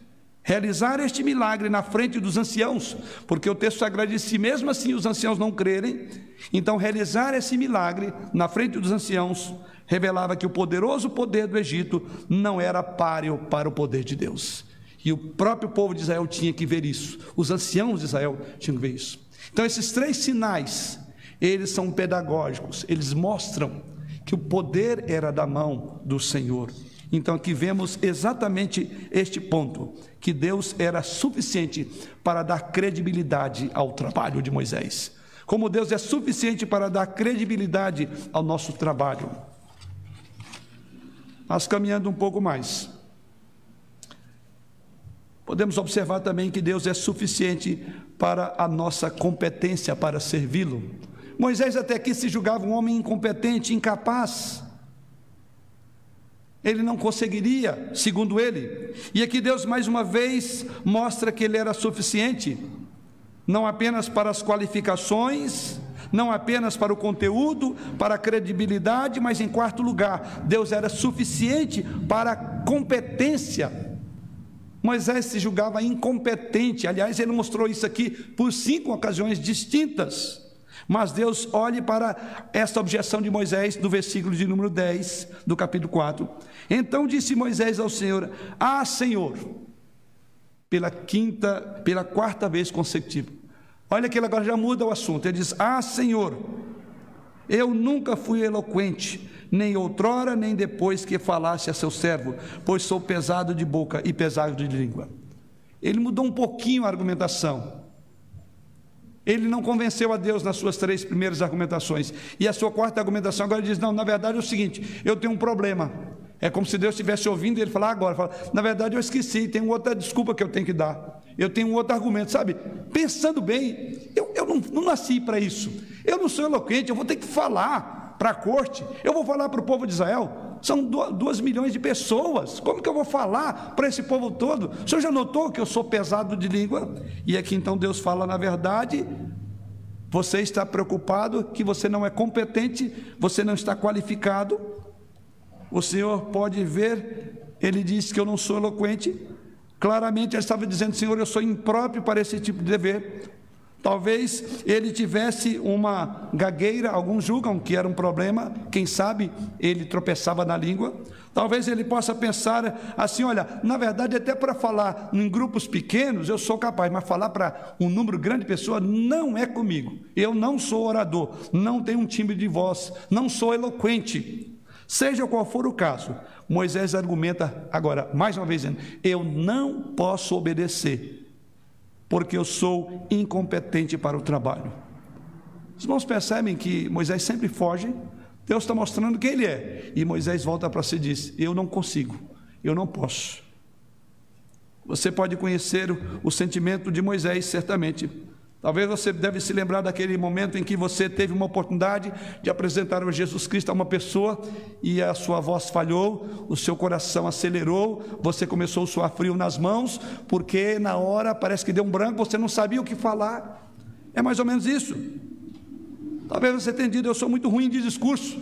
realizar este milagre na frente dos anciãos, porque o texto sagrado diz: se mesmo assim os anciãos não crerem, então realizar esse milagre na frente dos anciãos revelava que o poderoso poder do Egito não era páreo para o poder de Deus. E o próprio povo de Israel tinha que ver isso, os anciãos de Israel tinham que ver isso. Então, esses três sinais, eles são pedagógicos, eles mostram que o poder era da mão do Senhor. Então aqui vemos exatamente este ponto, que Deus era suficiente para dar credibilidade ao trabalho de Moisés. Como Deus é suficiente para dar credibilidade ao nosso trabalho. Mas caminhando um pouco mais, podemos observar também que Deus é suficiente para a nossa competência para servi-lo. Moisés até aqui se julgava um homem incompetente, incapaz ele não conseguiria, segundo ele. E aqui Deus mais uma vez mostra que ele era suficiente, não apenas para as qualificações, não apenas para o conteúdo, para a credibilidade, mas em quarto lugar, Deus era suficiente para a competência. Moisés se julgava incompetente, aliás, ele mostrou isso aqui por cinco ocasiões distintas. Mas Deus olhe para esta objeção de Moisés do versículo de número 10 do capítulo 4. Então disse Moisés ao Senhor: Ah, Senhor, pela quinta, pela quarta vez consecutiva. Olha que ele agora já muda o assunto. Ele diz: Ah, Senhor, eu nunca fui eloquente, nem outrora, nem depois que falasse a seu servo, pois sou pesado de boca e pesado de língua. Ele mudou um pouquinho a argumentação. Ele não convenceu a Deus nas suas três primeiras argumentações. E a sua quarta argumentação agora diz: Não, na verdade é o seguinte, eu tenho um problema. É como se Deus estivesse ouvindo ele falar agora, fala, na verdade eu esqueci, tem outra desculpa que eu tenho que dar. Eu tenho um outro argumento, sabe? Pensando bem, eu, eu não, não nasci para isso. Eu não sou eloquente, eu vou ter que falar para a corte, eu vou falar para o povo de Israel. São duas milhões de pessoas. Como que eu vou falar para esse povo todo? O senhor já notou que eu sou pesado de língua? E aqui então Deus fala, na verdade, você está preocupado que você não é competente, você não está qualificado. O Senhor pode ver, ele disse que eu não sou eloquente. Claramente ele estava dizendo, Senhor, eu sou impróprio para esse tipo de dever. Talvez ele tivesse uma gagueira, alguns julgam que era um problema, quem sabe ele tropeçava na língua. Talvez ele possa pensar assim: olha, na verdade, até para falar em grupos pequenos eu sou capaz, mas falar para um número grande de pessoas não é comigo. Eu não sou orador, não tenho um timbre de voz, não sou eloquente. Seja qual for o caso, Moisés argumenta agora, mais uma vez, dizendo: eu não posso obedecer porque eu sou incompetente para o trabalho. Os irmãos percebem que Moisés sempre foge, Deus está mostrando quem ele é, e Moisés volta para si e diz: Eu não consigo, eu não posso. Você pode conhecer o, o sentimento de Moisés, certamente. Talvez você deve se lembrar daquele momento em que você teve uma oportunidade de apresentar o Jesus Cristo a uma pessoa e a sua voz falhou, o seu coração acelerou, você começou a suar frio nas mãos, porque na hora parece que deu um branco, você não sabia o que falar. É mais ou menos isso. Talvez você tenha dito, eu sou muito ruim de discurso.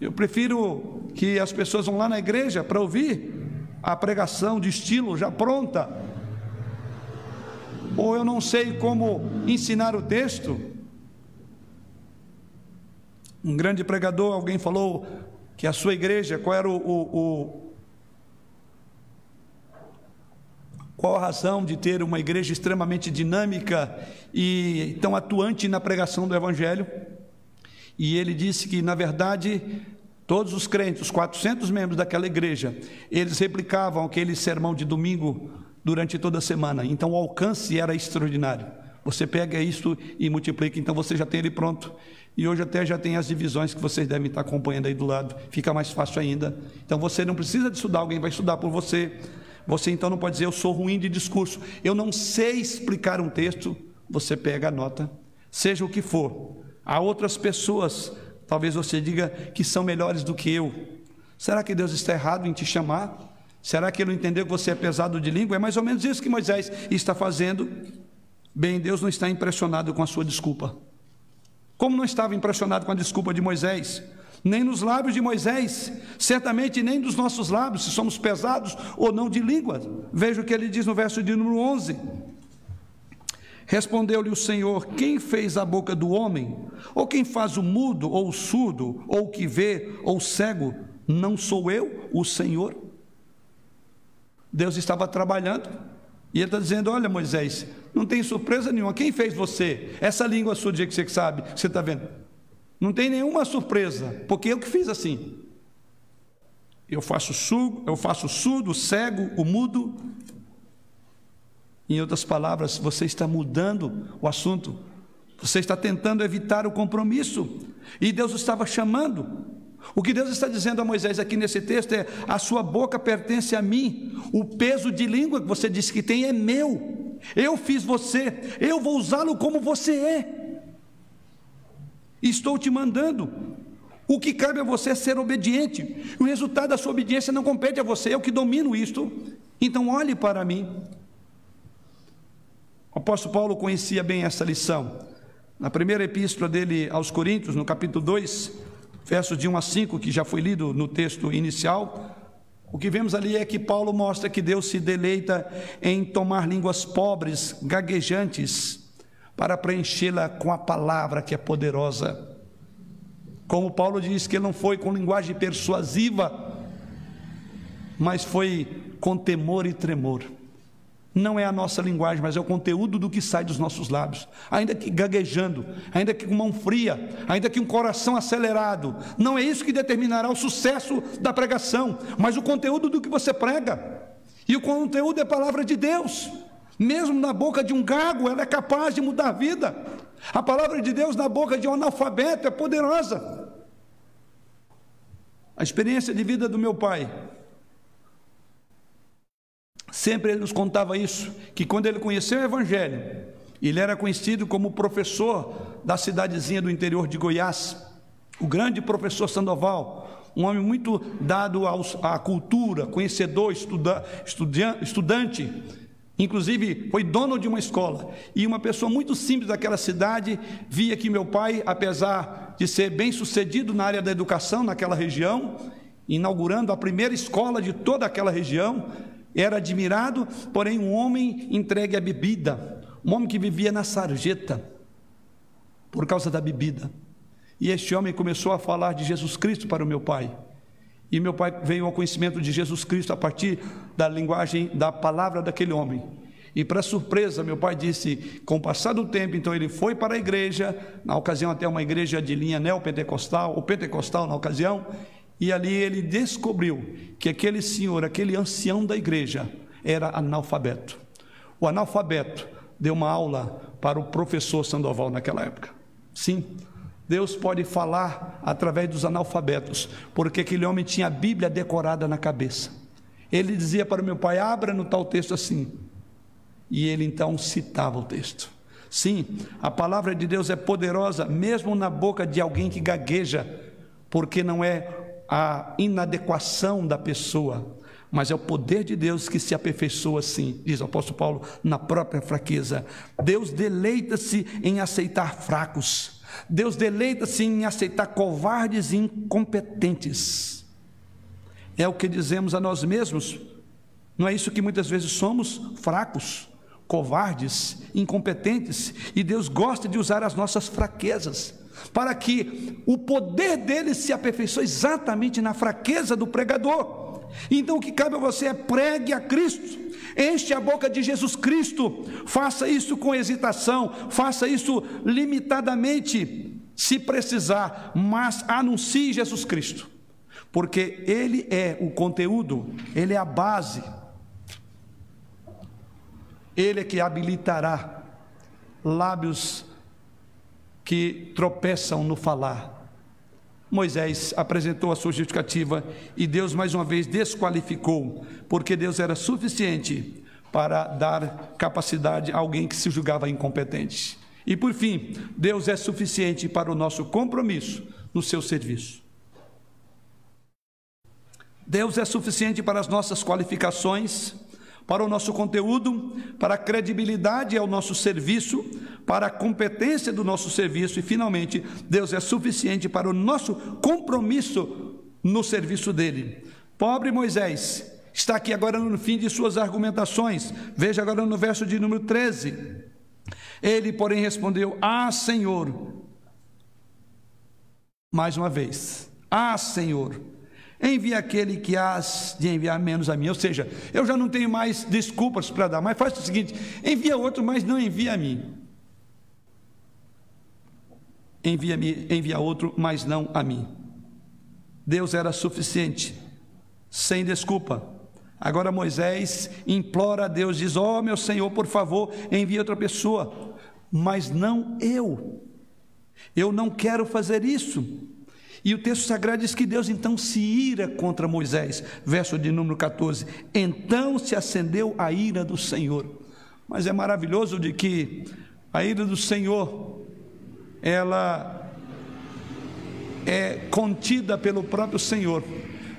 Eu prefiro que as pessoas vão lá na igreja para ouvir a pregação de estilo já pronta ou eu não sei como ensinar o texto. Um grande pregador, alguém falou que a sua igreja, qual era o, o, o Qual a razão de ter uma igreja extremamente dinâmica e tão atuante na pregação do Evangelho? E ele disse que, na verdade, todos os crentes, os 400 membros daquela igreja, eles replicavam aquele sermão de domingo durante toda a semana. Então o alcance era extraordinário. Você pega isso e multiplica, então você já tem ele pronto. E hoje até já tem as divisões que vocês devem estar acompanhando aí do lado. Fica mais fácil ainda. Então você não precisa de estudar, alguém vai estudar por você. Você então não pode dizer eu sou ruim de discurso, eu não sei explicar um texto. Você pega a nota, seja o que for. Há outras pessoas, talvez você diga que são melhores do que eu. Será que Deus está errado em te chamar? Será que ele não entendeu que você é pesado de língua? É mais ou menos isso que Moisés está fazendo. Bem, Deus não está impressionado com a sua desculpa. Como não estava impressionado com a desculpa de Moisés? Nem nos lábios de Moisés, certamente nem dos nossos lábios, se somos pesados ou não de língua. Veja o que ele diz no verso de número 11. Respondeu-lhe o Senhor: Quem fez a boca do homem? Ou quem faz o mudo, ou o surdo, ou o que vê, ou o cego? Não sou eu, o Senhor? Deus estava trabalhando e ele está dizendo: Olha, Moisés, não tem surpresa nenhuma. Quem fez você? Essa língua sua, dia que você sabe, você está vendo? Não tem nenhuma surpresa, porque eu que fiz assim. Eu faço surdo, eu faço surdo, cego, o mudo. Em outras palavras, você está mudando o assunto. Você está tentando evitar o compromisso. E Deus estava chamando. O que Deus está dizendo a Moisés aqui nesse texto é: a sua boca pertence a mim, o peso de língua que você disse que tem é meu, eu fiz você, eu vou usá-lo como você é, estou te mandando. O que cabe a você é ser obediente, o resultado da sua obediência não compete a você, eu que domino isto, então olhe para mim. O apóstolo Paulo conhecia bem essa lição. Na primeira epístola dele aos Coríntios, no capítulo 2, versos de 1 a 5, que já foi lido no texto inicial, o que vemos ali é que Paulo mostra que Deus se deleita em tomar línguas pobres, gaguejantes, para preenchê-la com a palavra que é poderosa. Como Paulo diz que ele não foi com linguagem persuasiva, mas foi com temor e tremor. Não é a nossa linguagem, mas é o conteúdo do que sai dos nossos lábios. Ainda que gaguejando, ainda que com mão fria, ainda que um coração acelerado. Não é isso que determinará o sucesso da pregação, mas o conteúdo do que você prega. E o conteúdo é a palavra de Deus. Mesmo na boca de um gago, ela é capaz de mudar a vida. A palavra de Deus na boca de um analfabeto é poderosa. A experiência de vida do meu pai Sempre ele nos contava isso, que quando ele conheceu o Evangelho, ele era conhecido como professor da cidadezinha do interior de Goiás, o grande professor Sandoval, um homem muito dado aos, à cultura, conhecedor, estuda, estudante, inclusive foi dono de uma escola. E uma pessoa muito simples daquela cidade via que meu pai, apesar de ser bem sucedido na área da educação naquela região, inaugurando a primeira escola de toda aquela região, era admirado, porém um homem entregue à bebida, um homem que vivia na sarjeta por causa da bebida. E este homem começou a falar de Jesus Cristo para o meu pai. E meu pai veio ao conhecimento de Jesus Cristo a partir da linguagem da palavra daquele homem. E para surpresa, meu pai disse, com o passar do tempo, então ele foi para a igreja, na ocasião até uma igreja de linha neopentecostal, ou pentecostal na ocasião, e ali ele descobriu que aquele senhor, aquele ancião da igreja, era analfabeto. O analfabeto deu uma aula para o professor Sandoval naquela época. Sim, Deus pode falar através dos analfabetos, porque aquele homem tinha a Bíblia decorada na cabeça. Ele dizia para o meu pai: abra no tal texto assim, e ele então citava o texto. Sim, a palavra de Deus é poderosa, mesmo na boca de alguém que gagueja, porque não é a inadequação da pessoa, mas é o poder de Deus que se aperfeiçoa assim, diz o apóstolo Paulo, na própria fraqueza. Deus deleita-se em aceitar fracos, Deus deleita-se em aceitar covardes e incompetentes. É o que dizemos a nós mesmos, não é isso que muitas vezes somos? Fracos covardes, incompetentes, e Deus gosta de usar as nossas fraquezas para que o poder dele se aperfeiçoe exatamente na fraqueza do pregador. Então o que cabe a você é pregue a Cristo, enche a boca de Jesus Cristo, faça isso com hesitação, faça isso limitadamente, se precisar, mas anuncie Jesus Cristo, porque Ele é o conteúdo, Ele é a base ele é que habilitará lábios que tropeçam no falar. Moisés apresentou a sua justificativa e Deus mais uma vez desqualificou, porque Deus era suficiente para dar capacidade a alguém que se julgava incompetente. E por fim, Deus é suficiente para o nosso compromisso no seu serviço. Deus é suficiente para as nossas qualificações para o nosso conteúdo, para a credibilidade ao nosso serviço, para a competência do nosso serviço e, finalmente, Deus é suficiente para o nosso compromisso no serviço dele. Pobre Moisés está aqui agora no fim de suas argumentações. Veja agora no verso de número 13. Ele, porém, respondeu: Ah, Senhor. Mais uma vez: Ah, Senhor envia aquele que has de enviar menos a mim. Ou seja, eu já não tenho mais desculpas para dar, mas faz o seguinte: envia outro, mas não envia a mim. Envia-me, envia outro, mas não a mim. Deus era suficiente, sem desculpa. Agora Moisés implora a Deus, diz: Ó oh, meu Senhor, por favor, envie outra pessoa, mas não eu. Eu não quero fazer isso. E o texto sagrado diz que Deus então se ira contra Moisés, verso de número 14. Então se acendeu a ira do Senhor. Mas é maravilhoso de que a ira do Senhor, ela é contida pelo próprio Senhor.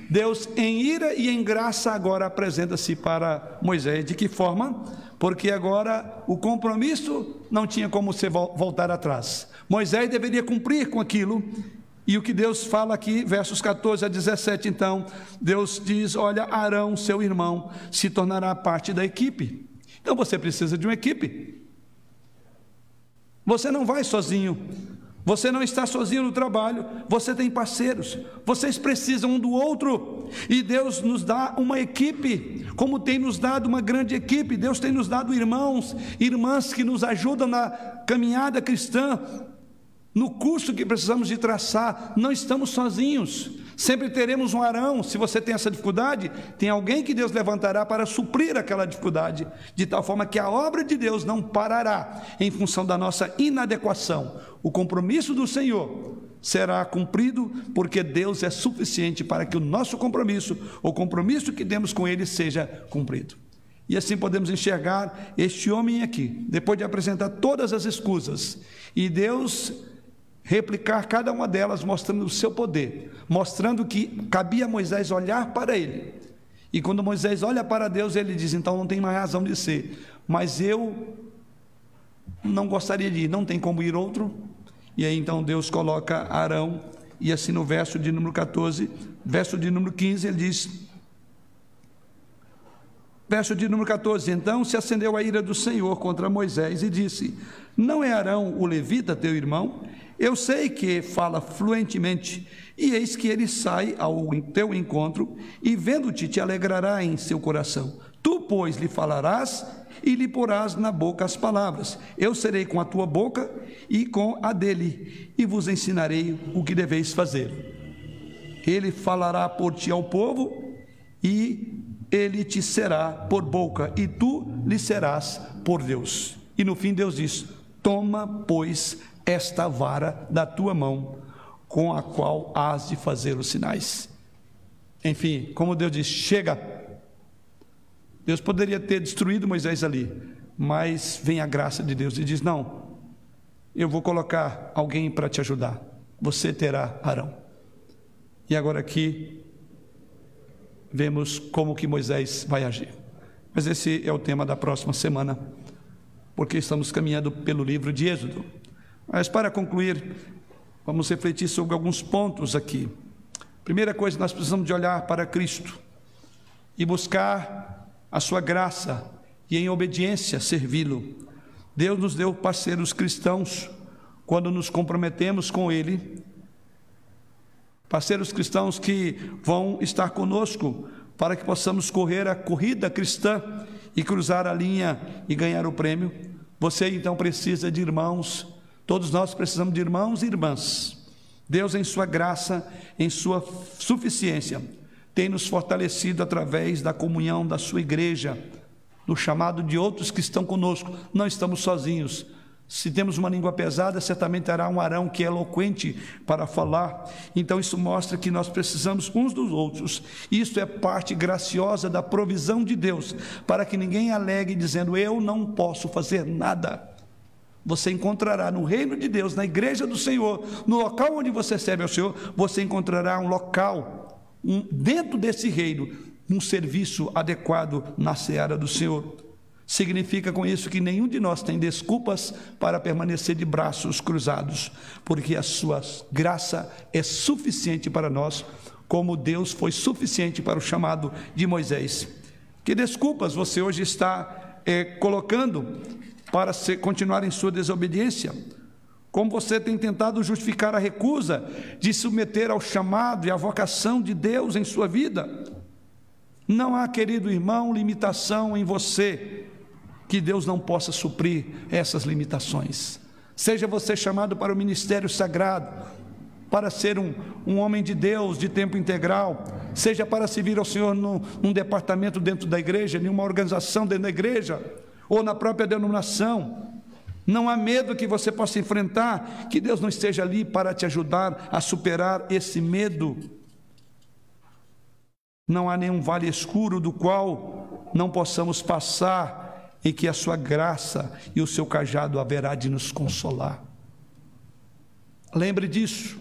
Deus, em ira e em graça, agora apresenta-se para Moisés. De que forma? Porque agora o compromisso não tinha como se voltar atrás. Moisés deveria cumprir com aquilo e o que Deus fala aqui, versos 14 a 17, então, Deus diz: Olha, Arão, seu irmão, se tornará parte da equipe. Então você precisa de uma equipe. Você não vai sozinho. Você não está sozinho no trabalho, você tem parceiros, vocês precisam um do outro, e Deus nos dá uma equipe, como tem nos dado uma grande equipe, Deus tem nos dado irmãos, irmãs que nos ajudam na caminhada cristã, no curso que precisamos de traçar, não estamos sozinhos. Sempre teremos um Arão. Se você tem essa dificuldade, tem alguém que Deus levantará para suprir aquela dificuldade, de tal forma que a obra de Deus não parará em função da nossa inadequação. O compromisso do Senhor será cumprido, porque Deus é suficiente para que o nosso compromisso, o compromisso que temos com Ele, seja cumprido. E assim podemos enxergar este homem aqui, depois de apresentar todas as escusas, e Deus replicar cada uma delas, mostrando o seu poder, mostrando que cabia a Moisés olhar para ele. E quando Moisés olha para Deus, ele diz: então não tem mais razão de ser, mas eu não gostaria de ir, não tem como ir outro. E aí então Deus coloca Arão, e assim no verso de número 14, verso de número 15, ele diz: Verso de número 14: Então se acendeu a ira do Senhor contra Moisés e disse: Não é Arão o levita teu irmão? Eu sei que fala fluentemente, e eis que ele sai ao teu encontro, e vendo-te te alegrará em seu coração. Tu, pois, lhe falarás e lhe porás na boca as palavras. Eu serei com a tua boca e com a dele, e vos ensinarei o que deveis fazer. Ele falará por ti ao povo, e ele te será por boca, e tu lhe serás por Deus. E no fim, Deus diz: Toma, pois, esta vara da tua mão, com a qual has de fazer os sinais. Enfim, como Deus diz: Chega. Deus poderia ter destruído Moisés ali, mas vem a graça de Deus e diz: Não, eu vou colocar alguém para te ajudar. Você terá Arão. E agora aqui vemos como que Moisés vai agir. Mas esse é o tema da próxima semana, porque estamos caminhando pelo livro de Êxodo. Mas para concluir, vamos refletir sobre alguns pontos aqui. Primeira coisa, nós precisamos de olhar para Cristo e buscar a sua graça e em obediência servi-lo. Deus nos deu parceiros cristãos quando nos comprometemos com ele parceiros cristãos que vão estar conosco para que possamos correr a corrida cristã e cruzar a linha e ganhar o prêmio. Você então precisa de irmãos, todos nós precisamos de irmãos e irmãs. Deus, em Sua graça, em Sua suficiência, tem nos fortalecido através da comunhão da Sua igreja, no chamado de outros que estão conosco. Não estamos sozinhos, se temos uma língua pesada, certamente terá um arão que é eloquente para falar. Então, isso mostra que nós precisamos uns dos outros. Isso é parte graciosa da provisão de Deus, para que ninguém alegue dizendo: Eu não posso fazer nada. Você encontrará no reino de Deus, na igreja do Senhor, no local onde você serve ao Senhor, você encontrará um local, um, dentro desse reino, um serviço adequado na seara do Senhor. Significa com isso que nenhum de nós tem desculpas para permanecer de braços cruzados, porque a sua graça é suficiente para nós, como Deus foi suficiente para o chamado de Moisés. Que desculpas você hoje está é, colocando para continuar em sua desobediência? Como você tem tentado justificar a recusa de submeter ao chamado e à vocação de Deus em sua vida? Não há, querido irmão, limitação em você que Deus não possa suprir essas limitações. Seja você chamado para o ministério sagrado, para ser um, um homem de Deus de tempo integral, seja para servir ao Senhor num, num departamento dentro da igreja, em uma organização dentro da igreja, ou na própria denominação. Não há medo que você possa enfrentar, que Deus não esteja ali para te ajudar a superar esse medo. Não há nenhum vale escuro do qual não possamos passar em que a sua graça e o seu cajado haverá de nos consolar. Lembre disso.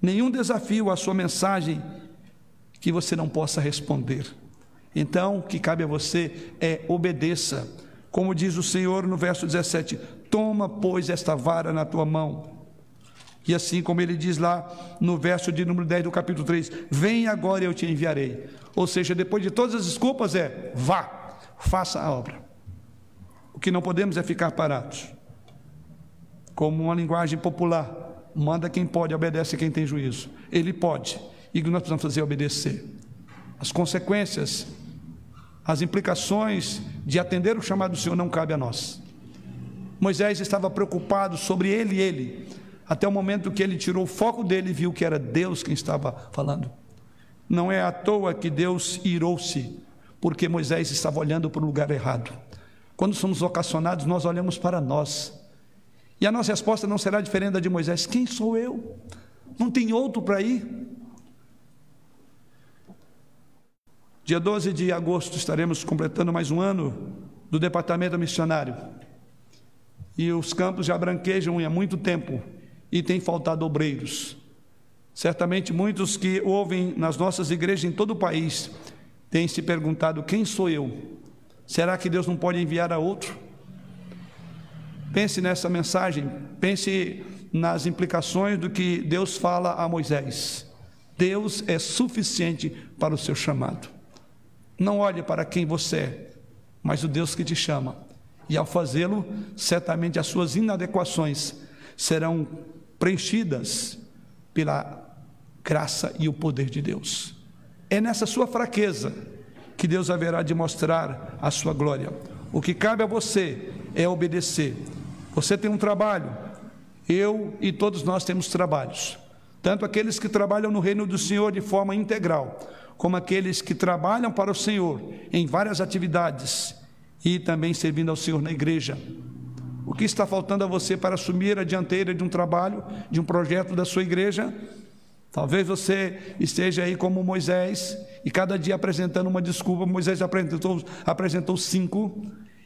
Nenhum desafio à sua mensagem que você não possa responder. Então, o que cabe a você é obedeça. Como diz o Senhor no verso 17: Toma, pois, esta vara na tua mão. E assim como ele diz lá no verso de número 10 do capítulo 3: Vem agora eu te enviarei. Ou seja, depois de todas as desculpas, é vá, faça a obra. O que não podemos é ficar parados. Como uma linguagem popular, manda quem pode, obedece quem tem juízo. Ele pode. E o que nós precisamos fazer é obedecer. As consequências, as implicações de atender o chamado do Senhor não cabe a nós. Moisés estava preocupado sobre ele e ele, até o momento que ele tirou o foco dele e viu que era Deus quem estava falando. Não é à toa que Deus irou-se, porque Moisés estava olhando para o lugar errado. Quando somos vocacionados, nós olhamos para nós. E a nossa resposta não será diferente da de Moisés: Quem sou eu? Não tem outro para ir? Dia 12 de agosto estaremos completando mais um ano do departamento missionário. E os campos já branquejam há muito tempo e tem faltado obreiros. Certamente muitos que ouvem nas nossas igrejas em todo o país têm se perguntado: quem sou eu? Será que Deus não pode enviar a outro? Pense nessa mensagem, pense nas implicações do que Deus fala a Moisés. Deus é suficiente para o seu chamado. Não olhe para quem você é, mas o Deus que te chama. E ao fazê-lo, certamente as suas inadequações serão preenchidas pela graça e o poder de Deus. É nessa sua fraqueza que Deus haverá de mostrar a sua glória. O que cabe a você é obedecer. Você tem um trabalho, eu e todos nós temos trabalhos. Tanto aqueles que trabalham no reino do Senhor de forma integral, como aqueles que trabalham para o Senhor em várias atividades e também servindo ao Senhor na igreja. O que está faltando a você para assumir a dianteira de um trabalho, de um projeto da sua igreja? Talvez você esteja aí como Moisés e cada dia apresentando uma desculpa. Moisés apresentou, apresentou cinco,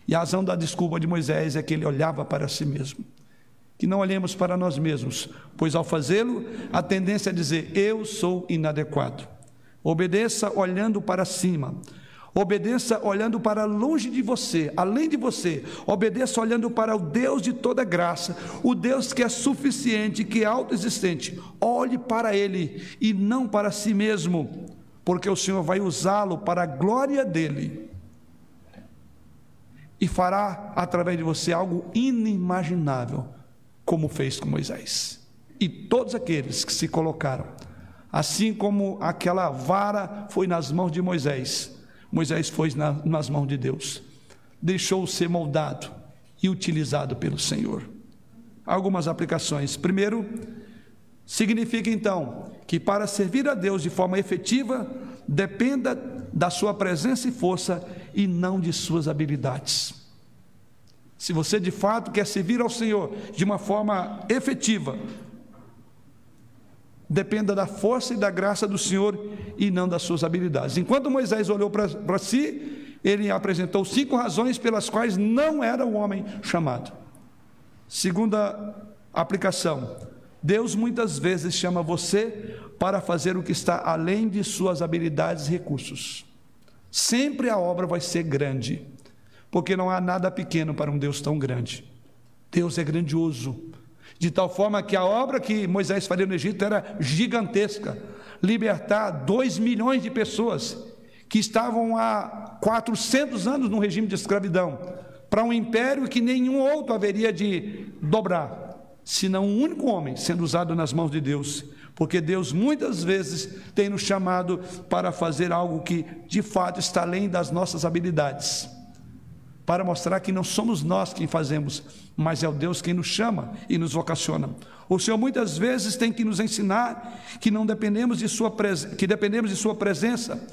e a razão da desculpa de Moisés é que ele olhava para si mesmo. Que não olhemos para nós mesmos, pois ao fazê-lo, a tendência é dizer: Eu sou inadequado. Obedeça olhando para cima. Obedeça olhando para longe de você, além de você. Obedeça olhando para o Deus de toda graça, o Deus que é suficiente, que é autoexistente. Olhe para Ele e não para si mesmo, porque o Senhor vai usá-lo para a glória dele e fará através de você algo inimaginável, como fez com Moisés. E todos aqueles que se colocaram Assim como aquela vara foi nas mãos de Moisés, Moisés foi na, nas mãos de Deus. Deixou ser moldado e utilizado pelo Senhor. Algumas aplicações. Primeiro, significa então que para servir a Deus de forma efetiva, dependa da sua presença e força e não de suas habilidades. Se você de fato quer servir ao Senhor de uma forma efetiva, dependa da força e da graça do Senhor e não das suas habilidades. Enquanto Moisés olhou para si, ele apresentou cinco razões pelas quais não era o homem chamado. Segunda aplicação: Deus muitas vezes chama você para fazer o que está além de suas habilidades e recursos. Sempre a obra vai ser grande, porque não há nada pequeno para um Deus tão grande. Deus é grandioso de tal forma que a obra que Moisés faria no Egito era gigantesca libertar dois milhões de pessoas que estavam há 400 anos no regime de escravidão para um império que nenhum outro haveria de dobrar, senão um único homem sendo usado nas mãos de Deus. Porque Deus muitas vezes tem nos chamado para fazer algo que de fato está além das nossas habilidades para mostrar que não somos nós quem fazemos, mas é o Deus quem nos chama e nos vocaciona. O Senhor muitas vezes tem que nos ensinar que não dependemos de sua que dependemos de sua presença,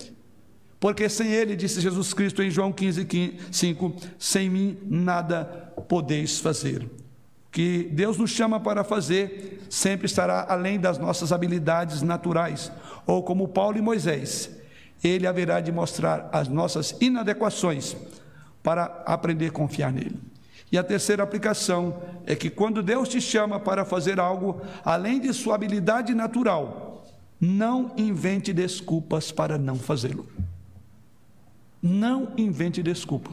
porque sem ele, disse Jesus Cristo em João 15, 5, sem mim nada podeis fazer. Que Deus nos chama para fazer sempre estará além das nossas habilidades naturais, ou como Paulo e Moisés, ele haverá de mostrar as nossas inadequações para aprender a confiar nele. E a terceira aplicação é que quando Deus te chama para fazer algo além de sua habilidade natural, não invente desculpas para não fazê-lo. Não invente desculpa.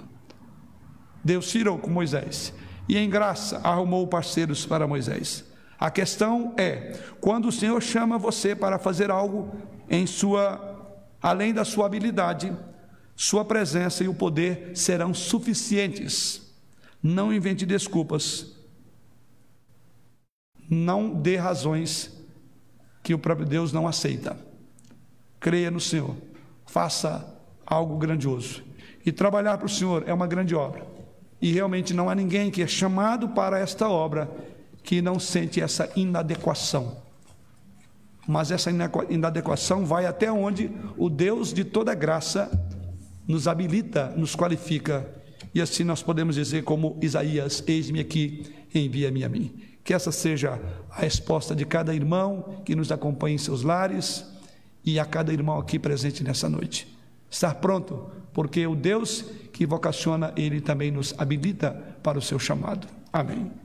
Deus tirou com Moisés e em graça arrumou parceiros para Moisés. A questão é, quando o Senhor chama você para fazer algo em sua além da sua habilidade, sua presença e o poder serão suficientes. Não invente desculpas. Não dê razões que o próprio Deus não aceita. Creia no Senhor. Faça algo grandioso. E trabalhar para o Senhor é uma grande obra. E realmente não há ninguém que é chamado para esta obra que não sente essa inadequação. Mas essa inadequação vai até onde o Deus de toda graça nos habilita, nos qualifica, e assim nós podemos dizer, como Isaías: Eis-me aqui, envia-me a mim. Que essa seja a resposta de cada irmão que nos acompanha em seus lares e a cada irmão aqui presente nessa noite. Estar pronto, porque o Deus que vocaciona, ele também nos habilita para o seu chamado. Amém.